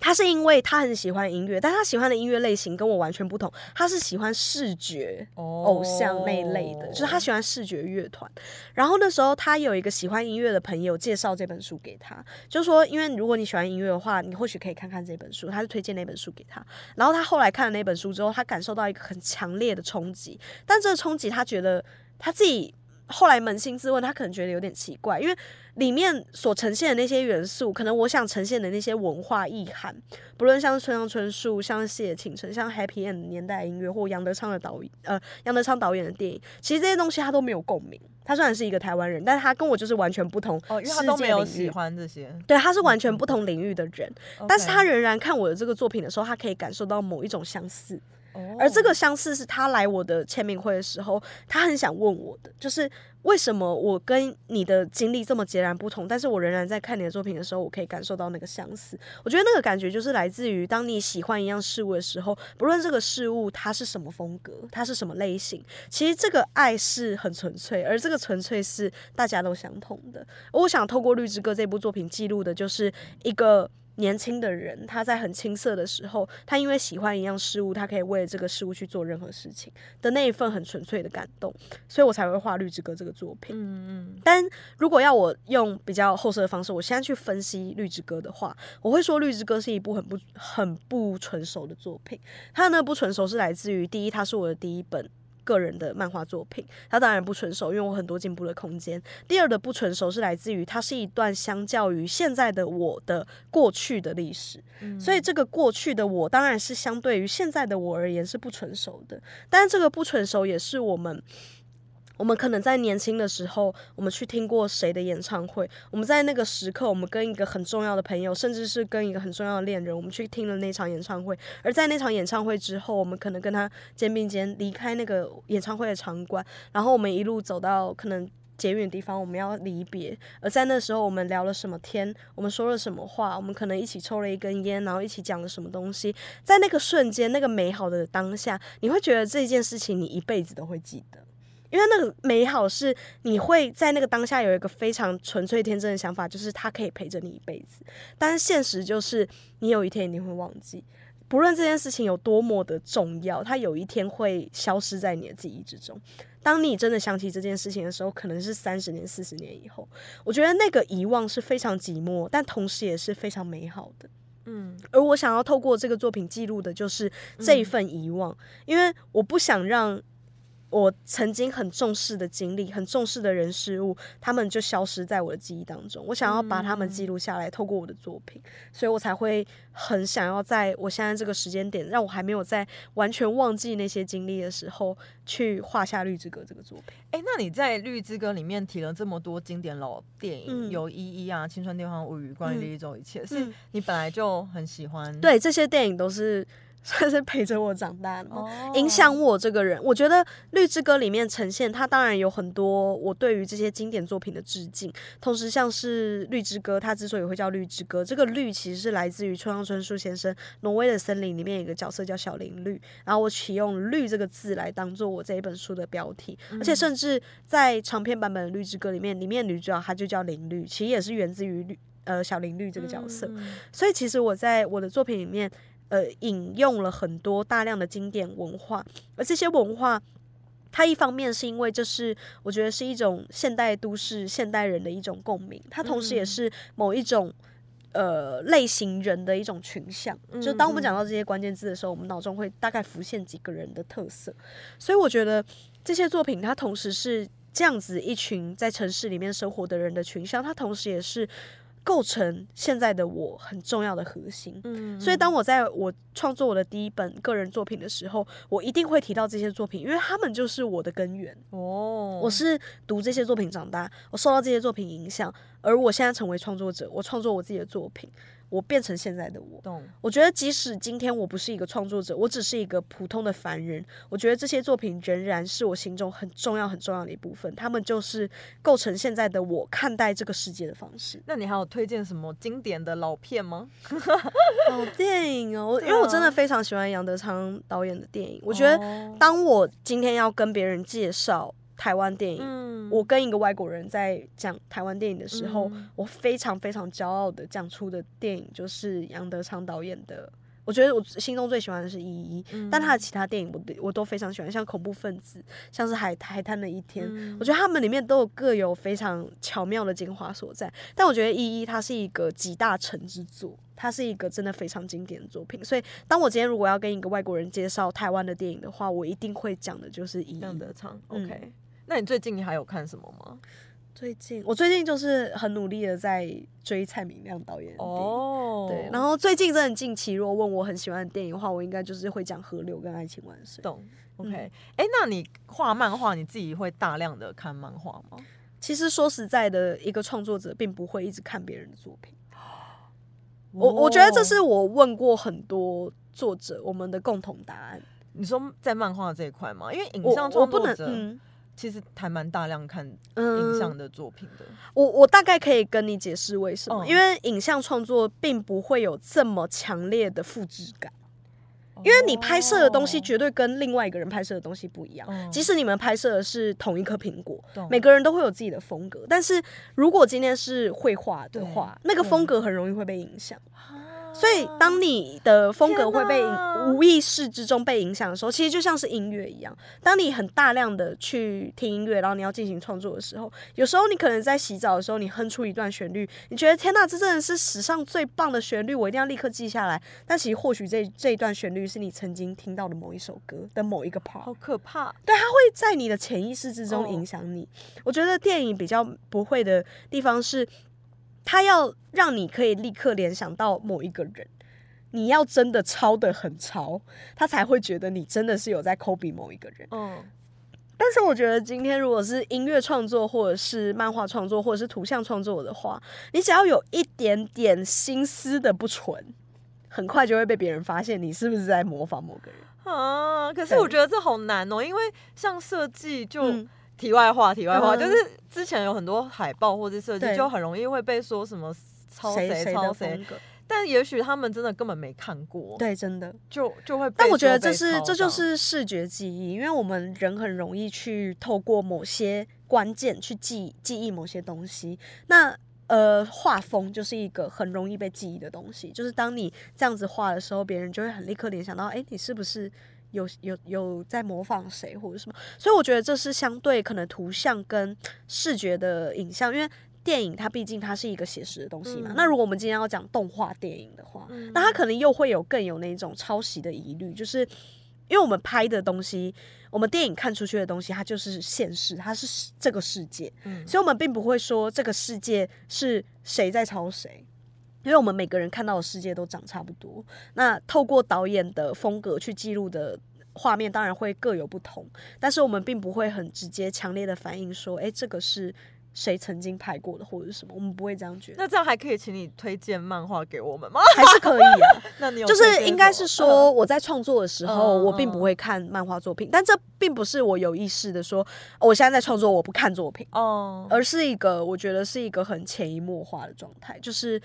他是因为他很喜欢音乐，但他喜欢的音乐类型跟我完全不同。他是喜欢视觉偶偶像那一类的，就是他哦喜欢视觉乐团。然后那时候他有一个喜欢音乐的朋友介绍这本书给他，就说因为如果你喜欢音乐的话，你或许可以看看这本书。他就推荐那本书给他。然后他后来看了那本书之后，他感受到一个很强烈的冲击，但这个冲击他觉得他自己后来扪心自问，他可能觉得有点奇怪，因为里面所呈现的那些元素，可能我想呈现的那些文化意涵，不论像是村上春树、像是谢倾城、像 Happy End 年代音乐或杨德昌的导演，呃，杨德昌导演的电影，其实这些东西他都没有共鸣。他虽然是一个台湾人，但是他跟我就是完全不同哦，因为他世都没有喜。欢这些，对，他是完全不同领域的人，但是他仍然看我的这个作品的时候，他可以感受到某一种相似。哦而这个相似是他来我的签名会的时候，他很想问我的，就是为什么我跟你的经历这么截然不同，但是我仍然在看你的作品的时候，我可以感受到那个相似。我觉得那个感觉就是来自于当你喜欢一样事物的时候，不论这个事物它是什么风格，它是什么类型，其实这个爱是很纯粹，而这个纯粹是大家都相同的。我想透过《绿之歌》这部作品记录的就是一个。年轻的人，他在很青涩的时候，他因为喜欢一样事物，他可以为了这个事物去做任何事情的那一份很纯粹的感动，所以我才会画《绿之歌》这个作品。嗯嗯但如果要我用比较后设的方式，我现在去分析《绿之歌》的话，我会说《绿之歌》是一部很不很不成熟的作品。它的那不成熟是来自于第一，它是我的第一本。个人的漫画作品，它当然不成熟，因为我很多进步的空间。第二的不成熟是来自于它是一段相较于现在的我的过去的历史，嗯所以这个过去的我当然是相对于现在的我而言是不成熟的，但是这个不成熟也是我们。我们可能在年轻的时候，我们去听过谁的演唱会，我们在那个时刻，我们跟一个很重要的朋友，甚至是跟一个很重要的恋人，我们去听了那场演唱会，而在那场演唱会之后，我们可能跟他肩并肩离开那个演唱会的场馆，然后我们一路走到可能捷运的地方，我们要离别。而在那时候，我们聊了什么天，我们说了什么话，我们可能一起抽了一根烟，然后一起讲了什么东西。在那个瞬间，那个美好的当下，你会觉得这件事情你一辈子都会记得。因为那个美好是你会在那个当下有一个非常纯粹天真的想法，就是他可以陪着你一辈子。但是现实就是你有一天一定会忘记，不论这件事情有多么的重要，它有一天会消失在你的记忆之中。当你真的想起这件事情的时候，可能是三十年、四十年以后。我觉得那个遗忘是非常寂寞，但同时也是非常美好的。嗯，而我想要透过这个作品记录的就是这一份遗忘，因为我不想让我曾经很重视的经历、很重视的人事物，他们就消失在我的记忆当中。我想要把他们记录下来，透过我的作品，所以我才会很想要在我现在这个时间点，让我还没有在完全忘记那些经历的时候，去画下《绿之歌》这个作品。哎、那你在《绿之歌》里面提了这么多经典老电影，嗯。有《依依》啊，《青春电话物语》、《关于嗯。莉莉周一切》，是嗯。你本来就很喜欢，对，这些电影都是算是陪着我长大的嘛。哦，影响我这个人。我觉得《绿之歌》里面呈现，它当然有很多我对于这些经典作品的致敬。同时，像是《绿之歌》，它之所以会叫《绿之歌》，这个“绿”其实是来自于村上春树先生《挪威的森林》里面有一个角色叫小林绿，然后我启用“绿”这个字来当做我这一本书的标题，而且甚至在长篇版本的《绿之歌》里面，里面女主角她就叫林绿，其实也是源自于绿呃小林绿这个角色。嗯所以其实我在我的作品里面，呃，引用了很多大量的经典文化，而这些文化。它一方面是因为这是我觉得是一种现代都市现代人的一种共鸣，它同时也嗯是某一种呃类型人的一种群像。就当我们讲到这些关键字的时候，我们脑中会大概浮现几个人的特色。所以我觉得这些作品它同时是这样子一群在城市里面生活的人的群像，它同时也是构成现在的我很重要的核心。嗯所以，当我在我创作我的第一本个人作品的时候，我一定会提到这些作品，因为他们就是我的根源。哦，我是读这些作品长大，我受到这些作品影响，而我现在成为创作者，我创作我自己的作品，我变成现在的我。懂，我觉得，即使今天我不是一个创作者，我只是一个普通的凡人，我觉得这些作品仍然是我心中很重要、很重要的一部分。他们就是构成现在的我看待这个世界的方式。那你还有推荐什么经典的老片吗？[laughs] 老电影哦，因为我真的非常喜欢杨德昌导演的电影。我觉得，哦当我今天要跟别人介绍台湾电影，嗯我跟一个外国人在讲台湾电影的时候，嗯我非常非常骄傲的讲出的电影就是杨德昌导演的。我觉得我心中最喜欢的是《一一》，嗯但他的其他电影我都我都非常喜欢，像《恐怖分子》，像是海《海滩的一天》嗯我觉得他们里面都有各有非常巧妙的精华所在。但我觉得《一一》它是一个集大成之作，它是一个真的非常经典的作品。所以，当我今天如果要跟一个外国人介绍台湾的电影的话，我一定会讲的就是《一一杨》。德昌嗯，OK。那你最近还有看什么吗？最近我最近就是很努力的在追蔡明亮导演的电影。哦，对，然后最近真的近期，如果问我很喜欢的电影的话，我应该就是会讲《河流》跟《爱情万岁》。懂。OK，嗯哎、那你画漫画，你自己会大量的看漫画吗？其实说实在的，一个创作者并不会一直看别人的作品。我我觉得这是哦我问过很多作者我们的共同答案。你说在漫画这一块吗？因为影我像我不能，创作者嗯其实还蛮大量看嗯。影像的作品的。我我大概可以跟你解释为什么，嗯因为影像创作并不会有这么强烈的复制感，因为你拍摄的东西哦绝对跟另外一个人拍摄的东西不一样。嗯即使你们拍摄的是同一颗苹果，每个人都会有自己的风格，但是如果今天是绘画的话，那个风格很容易会被影响。啊。所以，当你的风格会被影无意识之中被影响的时候，其实就像是音乐一样。当你很大量的去听音乐，然后你要进行创作的时候，有时候你可能在洗澡的时候，你哼出一段旋律，你觉得天呐，这真的是史上最棒的旋律，我一定要立刻记下来。但其实或许这这一段旋律是你曾经听到的某一首歌的某一个 part，好可怕。对，它会在你的潜意识之中哦影响你。我觉得电影比较不会的地方是，它要让你可以立刻联想到某一个人。你要真的抄的很抄，他才会觉得你真的是有在抠比某一个人。嗯，但是我觉得今天如果是音乐创作，或者是漫画创作，或者是图像创作的话，你只要有一点点心思的不纯，很快就会被别人发现你是不是在模仿某个人。啊，可是我觉得这好难哦，因为像设计就。嗯题外话，题外话，嗯就是之前有很多海报或者设计，就很容易会被说什么抄谁抄谁？但也许他们真的根本没看过，对，真的。就就会但我觉得这是这就是视觉记忆，因为我们人很容易去透过某些关键去记记忆某些东西。那呃，画风就是一个很容易被记忆的东西，就是当你这样子画的时候，别人就会很立刻联想到，哎，你是不是有有有在模仿谁或者什么？所以我觉得这是相对可能图像跟视觉的影像，因为。电影它毕竟它是一个写实的东西嘛，嗯。那如果我们今天要讲动画电影的话，嗯。那它可能又会有更有那种抄袭的疑虑，就是因为我们拍的东西，我们电影看出去的东西，它就是现实，它是这个世界，嗯。所以我们并不会说这个世界是谁在抄谁。因为我们每个人看到的世界都长差不多，那透过导演的风格去记录的画面，当然会各有不同，但是我们并不会很直接、强烈的反映说，诶，这个是谁曾经拍过的，或者是什么，我们不会这样觉得，那这样还可以请你推荐漫画给我们吗？还是可以啊。[laughs] 那你有就是应该是说，我在创作的时候，嗯我并不会看漫画作品，但这并不是我有意识的说，哦我现在在创作，我不看作品，嗯哦，而是一个我觉得是一个很潜移默化的状态，就是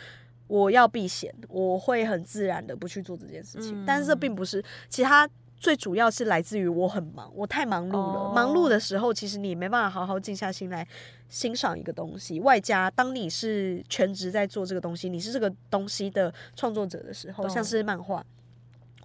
我要避嫌，我会很自然的不去做这件事情，嗯但是这并不是其他。最主要是来自于我很忙，我太忙碌了。哦忙碌的时候，其实你没办法好好静下心来欣赏一个东西。外加当你是全职在做这个东西，你是这个东西的创作者的时候，懂像是漫画，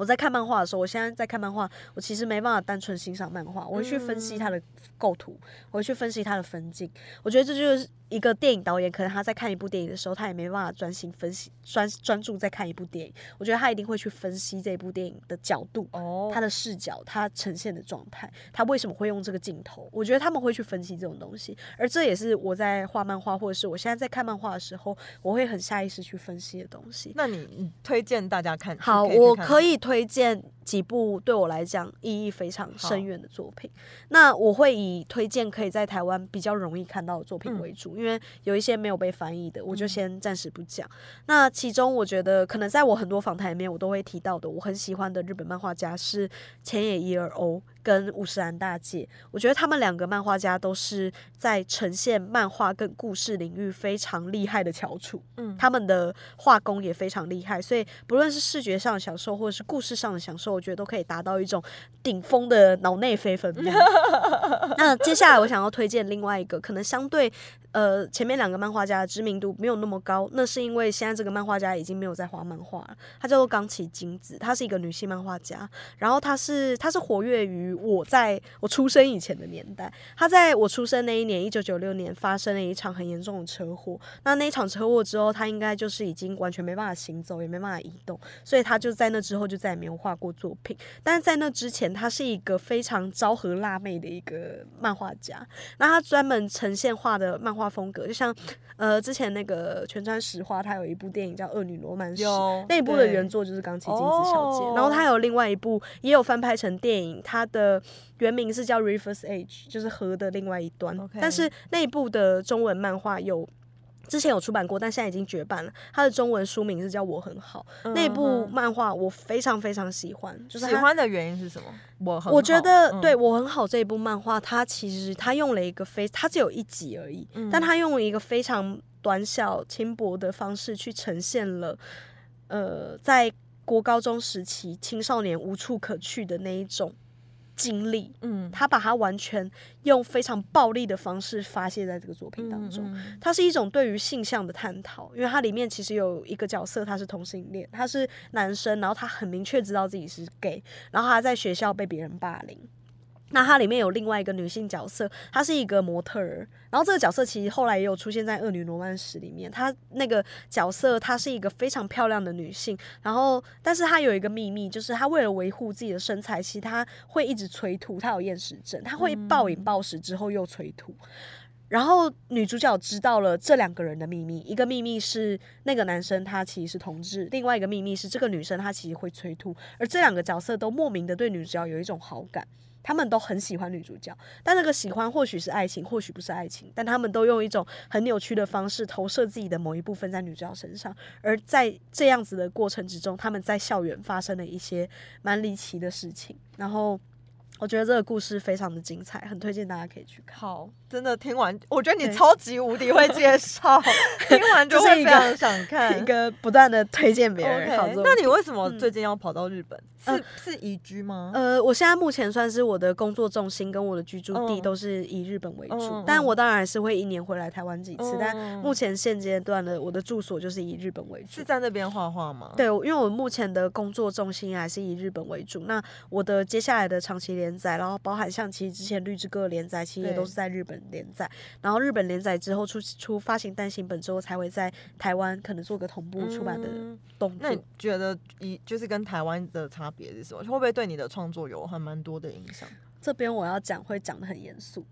我在看漫画的时候，我现在在看漫画，我其实没办法单纯欣赏漫画，我会去分析它的构图，我会去分析它的分镜。我觉得这就是一个电影导演，可能他在看一部电影的时候，他也没办法专心分析专专注在看一部电影。我觉得他一定会去分析这部电影的角度。哦，他的视角，他呈现的状态，他为什么会用这个镜头？我觉得他们会去分析这种东西，而这也是我在画漫画，或者是我现在在看漫画的时候，我会很下意识去分析的东西。那你你推荐大家看？好，我可以推荐几部对我来讲意义非常深远的作品。那我会以推荐可以在台湾比较容易看到的作品嗯为主，因为有一些没有被翻译的，我就嗯先暂时不讲。那其中我觉得可能在我很多访谈里面我都会提到的，我很喜欢的日本漫画家是前野一二欧跟五十岚大姐。我觉得他们两个漫画家都是在呈现漫画跟故事领域非常厉害的翘楚。嗯他们的画工也非常厉害，所以不论是视觉上的享受，或者是故事上的享受，我觉得都可以达到一种顶峰的脑内飞分量。[laughs] 那接下来我想要推荐另外一个，可能相对呃前面两个漫画家的知名度没有那么高，那是因为现在这个漫画家已经没有在画漫画了，他叫做冈崎金子，她是一个女性漫画家，然后她是她是活跃于我在我出生以前的年代，他在我出生那一年，一九九六年发生了一场很严重的车祸，那那一场车祸之后，他应该就是已经完全没办法行走，也没办法移动，所以他就在那之后就再也没有画过作品。但是在那之前，他是一个非常昭和辣妹的一个漫画家。那他专门呈现画的漫画风格，就像呃之前那个全川石花，他有一部电影叫《恶女罗曼史》，那一部的原作就是冈崎金子小姐。哦然后他有另外一部也有翻拍成电影，他的原名是叫《River's Edge》，就是河的另外一端。但是那一部的中文漫画有。之前有出版过，但现在已经绝版了。它的中文书名是叫《我很好》，那一部漫画我非常非常喜欢，就是喜欢的原因是什么？我很我觉得对我很好这一部漫画，它其实它用了一个非，它只有一集而已，嗯但它用了一个非常短小轻薄的方式去呈现了，呃，在国高中时期青少年无处可去的那一种经历，嗯他把它完全用非常暴力的方式发泄在这个作品当中。嗯嗯它是一种对于性向的探讨，因为它里面其实有一个角色，他是同性恋，他是男生，然后他很明确知道自己是 gay，然后他在学校被别人霸凌。那它里面有另外一个女性角色，她是一个模特儿，然后这个角色其实后来也有出现在《恶女罗曼史》里面。她那个角色她是一个非常漂亮的女性，然后但是她有一个秘密，就是她为了维护自己的身材，其实她会一直催吐，她有厌食症，她会暴饮暴食之后又催吐。然后女主角知道了这两个人的秘密，一个秘密是那个男生他其实是同志，另外一个秘密是这个女生她其实会催吐，而这两个角色都莫名的对女主角有一种好感。他们都很喜欢女主角，但那个喜欢或许是爱情，或许不是爱情，但他们都用一种很扭曲的方式投射自己的某一部分在女主角身上。而在这样子的过程之中，他们在校园发生了一些蛮离奇的事情。然后我觉得这个故事非常的精彩，很推荐大家可以去看。好，真的听完，我觉得你超级无敌会介绍，听完就会非常想看。一个不断的推荐别人。那你为什么最近要跑到日本？是是移居吗？呃，我现在目前算是我的工作重心跟我的居住地都是以日本为主，但我当然还是会一年回来台湾几次，但目前现阶段的我的住所就是以日本为主是。在那边画画吗？对，因为我目前的工作重心还是以日本为主。那我的接下来的长期连载，然后包含像其实之前绿之歌的连载，其实也都是在日本连载。然后日本连载之后出出发行单行本之后，才会在台湾可能做个同步出版的嗯动作。那你觉得一就是跟台湾的差别是什么？会不会对你的创作有还蛮多的影响？这边我要讲会讲的很严肃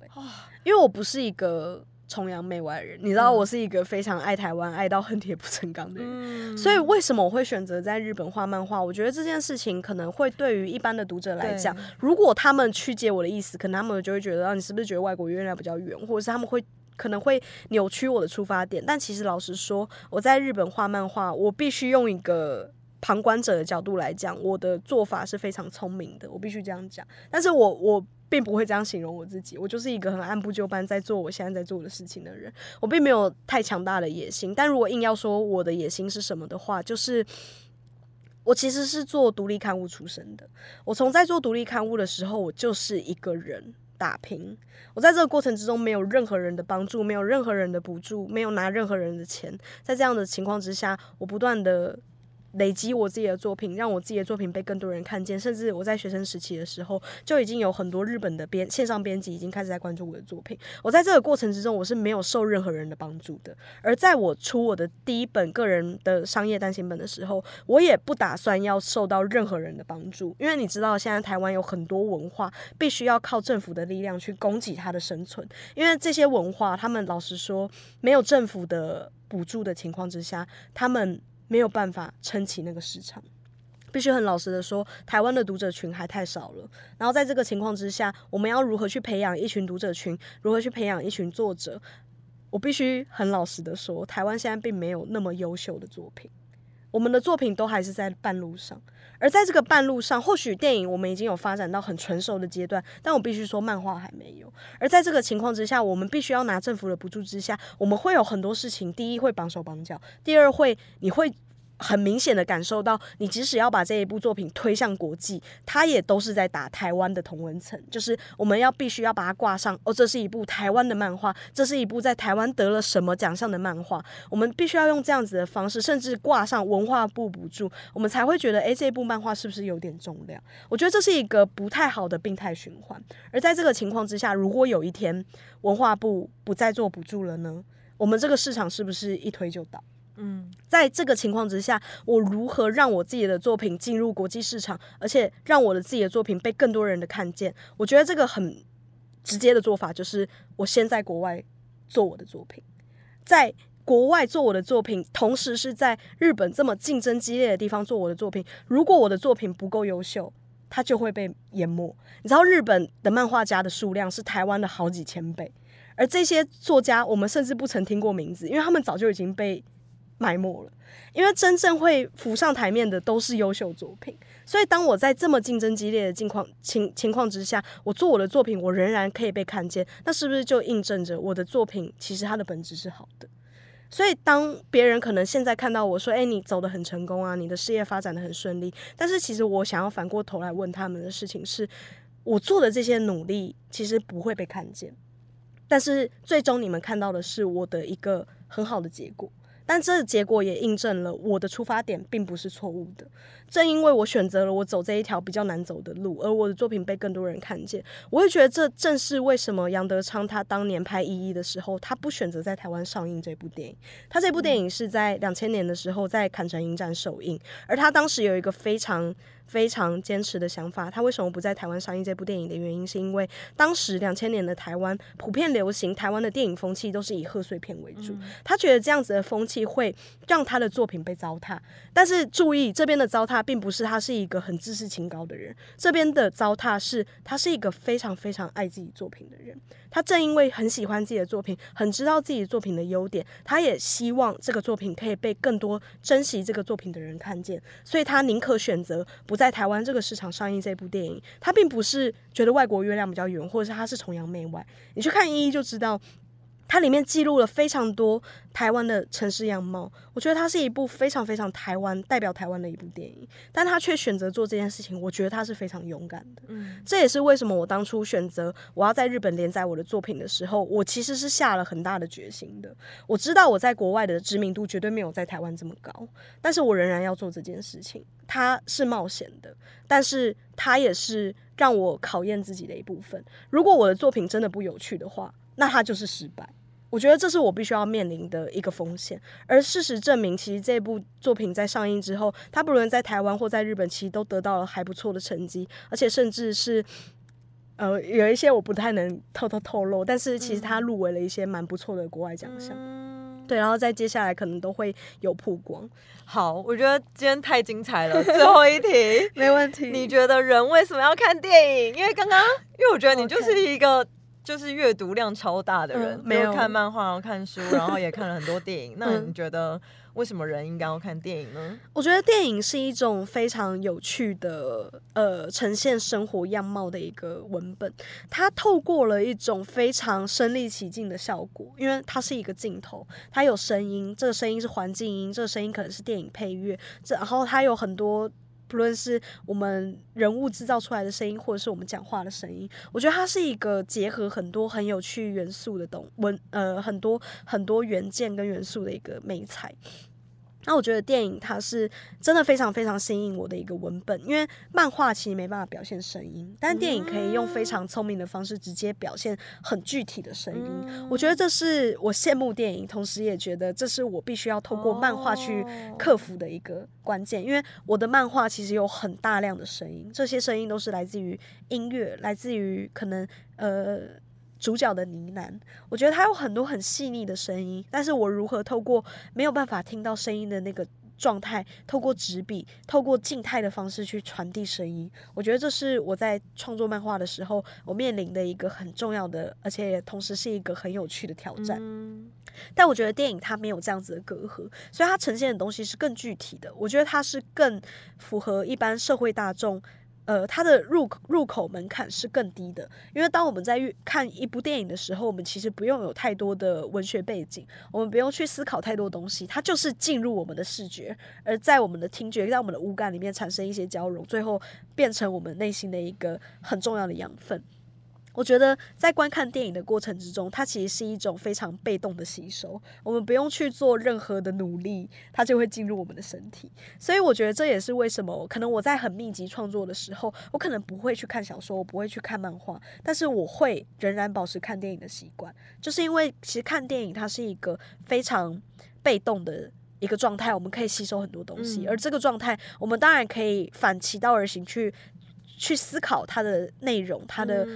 因为我不是一个崇洋媚外的人，你知道嗯我是一个非常爱台湾、爱到恨铁不成钢的人。嗯所以为什么我会选择在日本画漫画？我觉得这件事情可能会对于一般的读者来讲，如果他们曲解我的意思，可能他们就会觉得，啊，你是不是觉得外国月亮比较圆，或者是他们会。可能会扭曲我的出发点，但其实老实说，我在日本画漫画，我必须用一个旁观者的角度来讲，我的做法是非常聪明的，我必须这样讲。但是我我并不会这样形容我自己，我就是一个很按部就班在做我现在在做的事情的人，我并没有太强大的野心。但如果硬要说我的野心是什么的话，就是。我其实是做独立刊物出身的。我从在做独立刊物的时候，我就是一个人打拼。我在这个过程之中没有任何人的帮助，没有任何人的补助，没有拿任何人的钱。在这样的情况之下，我不断的累积我自己的作品，让我自己的作品被更多人看见。甚至我在学生时期的时候，就已经有很多日本的编线上编辑已经开始在关注我的作品。我在这个过程之中，我是没有受任何人的帮助的。而在我出我的第一本个人的商业单行本的时候，我也不打算要受到任何人的帮助，因为你知道，现在台湾有很多文化必须要靠政府的力量去供给它的生存，因为这些文化，他们老实说，没有政府的补助的情况之下，他们没有办法撑起那个市场。必须很老实的说，台湾的读者群还太少了。然后在这个情况之下，我们要如何去培养一群读者群？如何去培养一群作者？我必须很老实的说，台湾现在并没有那么优秀的作品，我们的作品都还是在半路上。而在这个半路上，或许电影我们已经有发展到很成熟的阶段，但我必须说，漫画还没有。而在这个情况之下，我们必须要拿政府的补助之下，我们会有很多事情，第一会绑手绑脚，第二会你会。很明显的感受到，你即使要把这一部作品推向国际，它也都是在打台湾的同文层，就是我们要必须要把它挂上哦，这是一部台湾的漫画，这是一部在台湾得了什么奖项的漫画，我们必须要用这样子的方式，甚至挂上文化部补助，我们才会觉得，诶，这部漫画是不是有点重量？我觉得这是一个不太好的病态循环。而在这个情况之下，如果有一天文化部不再做补助了呢？我们这个市场是不是一推就倒？嗯，在这个情况之下，我如何让我自己的作品进入国际市场，而且让我的自己的作品被更多人的看见？我觉得这个很直接的做法就是，我先在国外做我的作品，在国外做我的作品，同时是在日本这么竞争激烈的地方做我的作品。如果我的作品不够优秀，它就会被淹没。你知道，日本的漫画家的数量是台湾的好几千倍，而这些作家，我们甚至不曾听过名字，因为他们早就已经被埋没了。因为真正会浮上台面的都是优秀作品，所以当我在这么竞争激烈的境况情情况之下，我做我的作品，我仍然可以被看见，那是不是就印证着我的作品其实它的本质是好的？所以，当别人可能现在看到我说：“诶，你走得很成功啊，你的事业发展的很顺利。”但是，其实我想要反过头来问他们的事情是：我做的这些努力其实不会被看见，但是最终你们看到的是我的一个很好的结果。但这结果也印证了我的出发点并不是错误的。正因为我选择了我走这一条比较难走的路，而我的作品被更多人看见，我会觉得这正是为什么杨德昌他当年拍《一一》的时候，他不选择在台湾上映这部电影。他这部电影是在两千年的时候在坎城影展首映，而他当时有一个非常非常坚持的想法。他为什么不在台湾上映这部电影的原因，是因为当时两千年的台湾普遍流行台湾的电影风气都是以贺岁片为主，他觉得这样子的风气会让他的作品被糟蹋。但是注意，这边的糟蹋并不是他是一个很自视清高的人，这边的糟蹋是他是一个非常非常爱自己作品的人。他正因为很喜欢自己的作品，很知道自己作品的优点，他也希望这个作品可以被更多珍惜这个作品的人看见，所以他宁可选择不在台湾这个市场上映这部电影，他并不是觉得外国月亮比较圆，或者是他是崇洋媚外。你去看《一一》就知道。它里面记录了非常多台湾的城市样貌，我觉得它是一部非常非常台湾代表台湾的一部电影，但他却选择做这件事情，我觉得他是非常勇敢的。嗯，这也是为什么我当初选择我要在日本连载我的作品的时候，我其实是下了很大的决心的。我知道我在国外的知名度绝对没有在台湾这么高，但是我仍然要做这件事情。它是冒险的，但是它也是让我考验自己的一部分。如果我的作品真的不有趣的话，那它就是失败。我觉得这是我必须要面临的一个风险，而事实证明，其实这部作品在上映之后，它不论在台湾或在日本，其实都得到了还不错的成绩，而且甚至是，呃，有一些我不太能偷偷透露，但是其实它入围了一些蛮不错的国外奖项，对，然后在接下来可能都会有曝光。好，我觉得今天太精彩了，最后一题 [laughs] 没问题。你觉得人为什么要看电影？因为刚刚，因为我觉得你就是一个。就是阅读量超大的人，没有看漫画，然后看书，然后也看了很多电影。那你觉得为什么人应该要看电影呢？我觉得电影是一种非常有趣的，呃，呈现生活样貌的一个文本。它透过了一种非常身临其境的效果，因为它是一个镜头，它有声音，这个声音是环境音，这个声音可能是电影配乐，这然后它有很多。不论是我们人物制造出来的声音，或者是我们讲话的声音，我觉得它是一个结合很多很有趣元素的东文呃很多很多元件跟元素的一个美彩。那我觉得电影它是真的非常非常吸引我的一个文本，因为漫画其实没办法表现声音，但电影可以用非常聪明的方式直接表现很具体的声音。我觉得这是我羡慕电影，同时也觉得这是我必须要透过漫画去克服的一个关键，因为我的漫画其实有很大量的声音，这些声音都是来自于音乐，来自于可能呃。主角的呢喃，我觉得他有很多很细腻的声音，但是我如何透过没有办法听到声音的那个状态，透过纸笔，透过静态的方式去传递声音，我觉得这是我在创作漫画的时候，我面临的一个很重要的，而且同时是一个很有趣的挑战。但我觉得电影它没有这样子的隔阂，所以它呈现的东西是更具体的，我觉得它是更符合一般社会大众。呃，它的入口入口门槛是更低的，因为当我们在看一部电影的时候，我们其实不用有太多的文学背景，我们不用去思考太多东西，它就是进入我们的视觉，而在我们的听觉，在我们的五感里面产生一些交融，最后变成我们内心的一个很重要的养分。我觉得在观看电影的过程之中，它其实是一种非常被动的吸收，我们不用去做任何的努力，它就会进入我们的身体。所以我觉得这也是为什么可能我在很密集创作的时候，我可能不会去看小说，我不会去看漫画，但是我会仍然保持看电影的习惯，就是因为其实看电影它是一个非常被动的一个状态，我们可以吸收很多东西，而这个状态我们当然可以反其道而行去。去思考它的内容，它的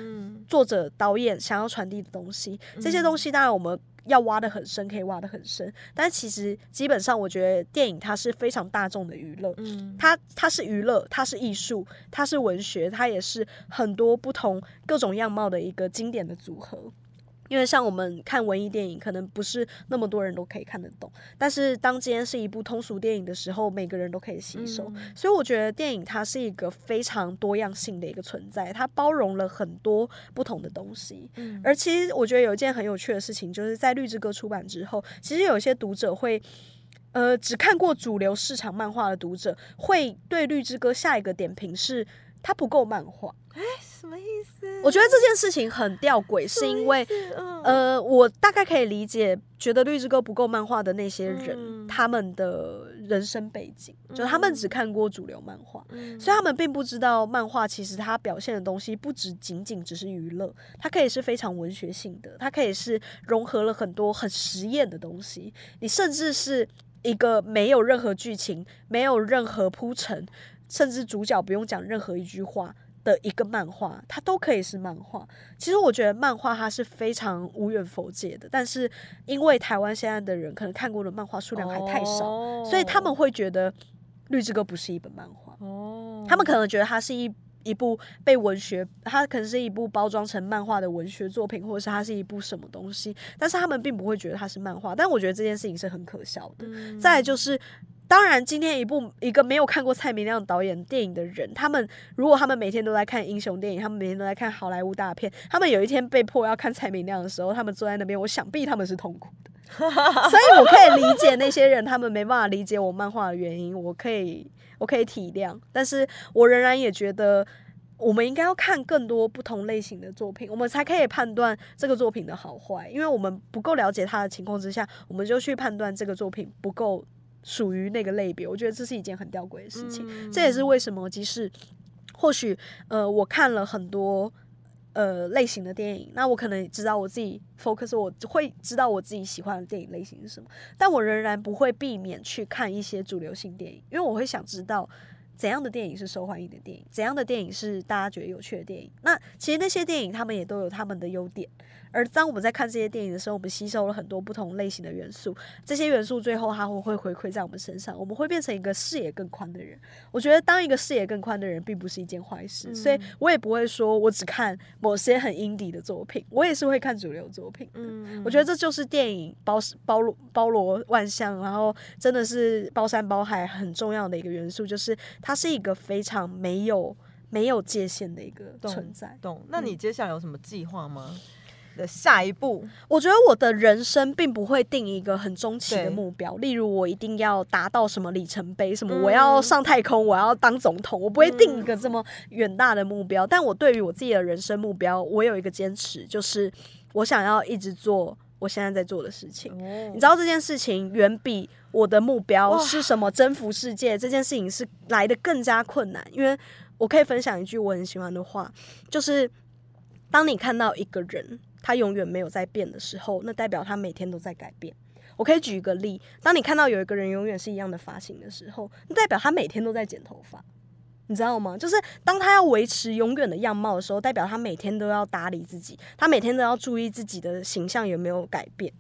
作者导演想要传递的东西，这些东西当然我们要挖的很深，可以挖的很深。但其实基本上，我觉得电影它是非常大众的娱乐，它它是娱乐，它是艺术，它是文学，它也是很多不同各种样貌的一个经典的组合。因为像我们看文艺电影，可能不是那么多人都可以看得懂。但是当今天是一部通俗电影的时候，每个人都可以吸收。所以我觉得电影它是一个非常多样性的一个存在，它包容了很多不同的东西。而其实我觉得有一件很有趣的事情，就是在绿之歌出版之后，其实有一些读者会，呃，只看过主流市场漫画的读者，会对绿之歌下一个点评是它不够漫画。什么意思？我觉得这件事情很吊诡，是因为，呃，我大概可以理解，觉得绿之歌不够漫画的那些人，他们的人生背景，就他们只看过主流漫画，所以他们并不知道漫画其实它表现的东西不只仅仅只是娱乐，它可以是非常文学性的，它可以是融合了很多很实验的东西，你甚至是一个没有任何剧情、没有任何铺陈，甚至主角不用讲任何一句话。的一个漫画，它都可以是漫画。其实我觉得漫画它是非常无远佛界的，但是因为台湾现在的人可能看过的漫画数量还太少，所以他们会觉得《绿之歌》不是一本漫画。哦，他们可能觉得它是一一部被文学，它可能是一部包装成漫画的文学作品，或者是它是一部什么东西，但是他们并不会觉得它是漫画。但我觉得这件事情是很可笑的。再就是。当然，今天一部一个没有看过蔡明亮导演电影的人，他们如果他们每天都在看英雄电影，他们每天都在看好莱坞大片，他们有一天被迫要看蔡明亮的时候，他们坐在那边，我想必他们是痛苦的。[laughs] 所以我可以理解那些人，他们没办法理解我漫画的原因，我可以我可以体谅，但是我仍然也觉得。我们应该要看更多不同类型的作品，我们才可以判断这个作品的好坏。因为我们不够了解他的情况之下，我们就去判断这个作品不够属于那个类别。我觉得这是一件很吊诡的事情。这也是为什么，即使或许呃，我看了很多呃类型的电影，那我可能知道我自己 focus，我会知道我自己喜欢的电影类型是什么，但我仍然不会避免去看一些主流性电影，因为我会想知道。怎样的电影是受欢迎的电影？怎样的电影是大家觉得有趣的电影？那其实那些电影他们也都有他们的优点。而当我们在看这些电影的时候，我们吸收了很多不同类型的元素，这些元素最后它会会回馈在我们身上，我们会变成一个视野更宽的人。我觉得当一个视野更宽的人，并不是一件坏事，所以我也不会说我只看某些很 indie 的作品，我也是会看主流作品。嗯，我觉得这就是电影包包罗包罗万象，然后真的是包山包海很重要的一个元素，就是它是一个非常没有没有界限的一个存在。懂？那你接下来有什么计划吗？的下一步，我觉得我的人生并不会定一个很中期的目标，例如我一定要达到什么里程碑，什么我要上太空，我要当总统，我不会定一个这么远大的目标。但我对于我自己的人生目标，我有一个坚持，就是我想要一直做我现在在做的事情。你知道这件事情远比我的目标是什么征服世界这件事情是来的更加困难，因为我可以分享一句我很喜欢的话，就是当你看到一个人。他永远没有在变的时候，那代表他每天都在改变。我可以举一个例，当你看到有一个人永远是一样的发型的时候，那代表他每天都在剪头发，你知道吗？就是当他要维持永远的样貌的时候，代表他每天都要打理自己，他每天都要注意自己的形象有没有改变。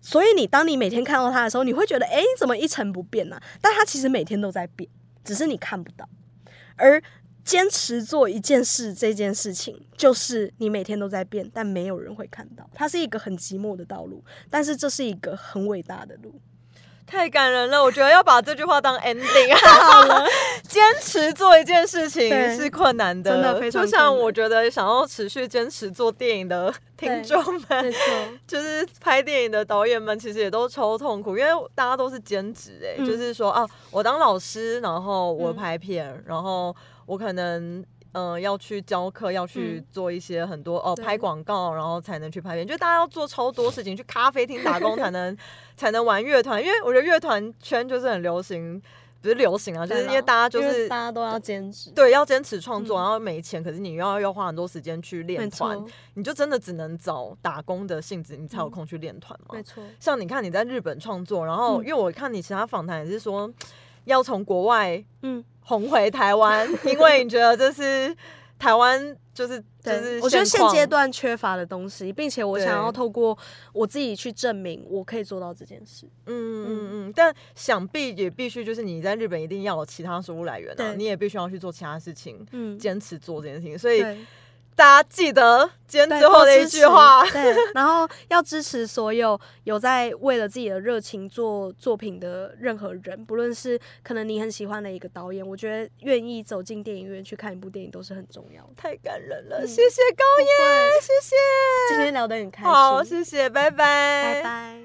所以你当你每天看到他的时候，你会觉得，哎，怎么一成不变呢？但他其实每天都在变，只是你看不到。而坚持做一件事，这件事情就是你每天都在变，但没有人会看到。它是一个很寂寞的道路，但是这是一个很伟大的路。太感人了，我觉得要把这句话当 ending。好了，坚持做一件事情是困难的，真的非常。就像我觉得想要持续坚持做电影的听众们，[laughs] 就是拍电影的导演们，其实也都超痛苦，因为大家都是兼职，哎，就是说啊，我当老师，然后我拍片，然后。我可能嗯要去教课，要去做一些很多哦拍广告，然后才能去拍片。就大家要做超多事情，去咖啡厅打工才 [laughs] 能才能玩乐团。因为我觉得乐团圈就是很流行，不是流行啊，就是因为大家就是大家都要坚持，对，要坚持创作，然后没钱，可是你又要要花很多时间去练团，你就真的只能找打工的性质，你才有空去练团嘛。没错，像你看你在日本创作，然后因为我看你其他访谈也是说要从国外嗯。红回台湾，[laughs] 因为你觉得这是台湾就是就是我觉得现阶段缺乏的东西，并且我想要透过我自己去证明我可以做到这件事。嗯嗯嗯，但想必也必须就是你在日本一定要有其他收入来源啊，你也必须要去做其他事情，嗯，坚持做这件事情，所以。大家记得今天最后的一句话，对，然后要支持所有有在为了自己的热情做作品的任何人，不论是可能你很喜欢的一个导演，我觉得愿意走进电影院去看一部电影都是很重要。的。太感人了，谢谢高叶，谢谢，今天聊得很开心，好，谢谢，拜拜，拜拜。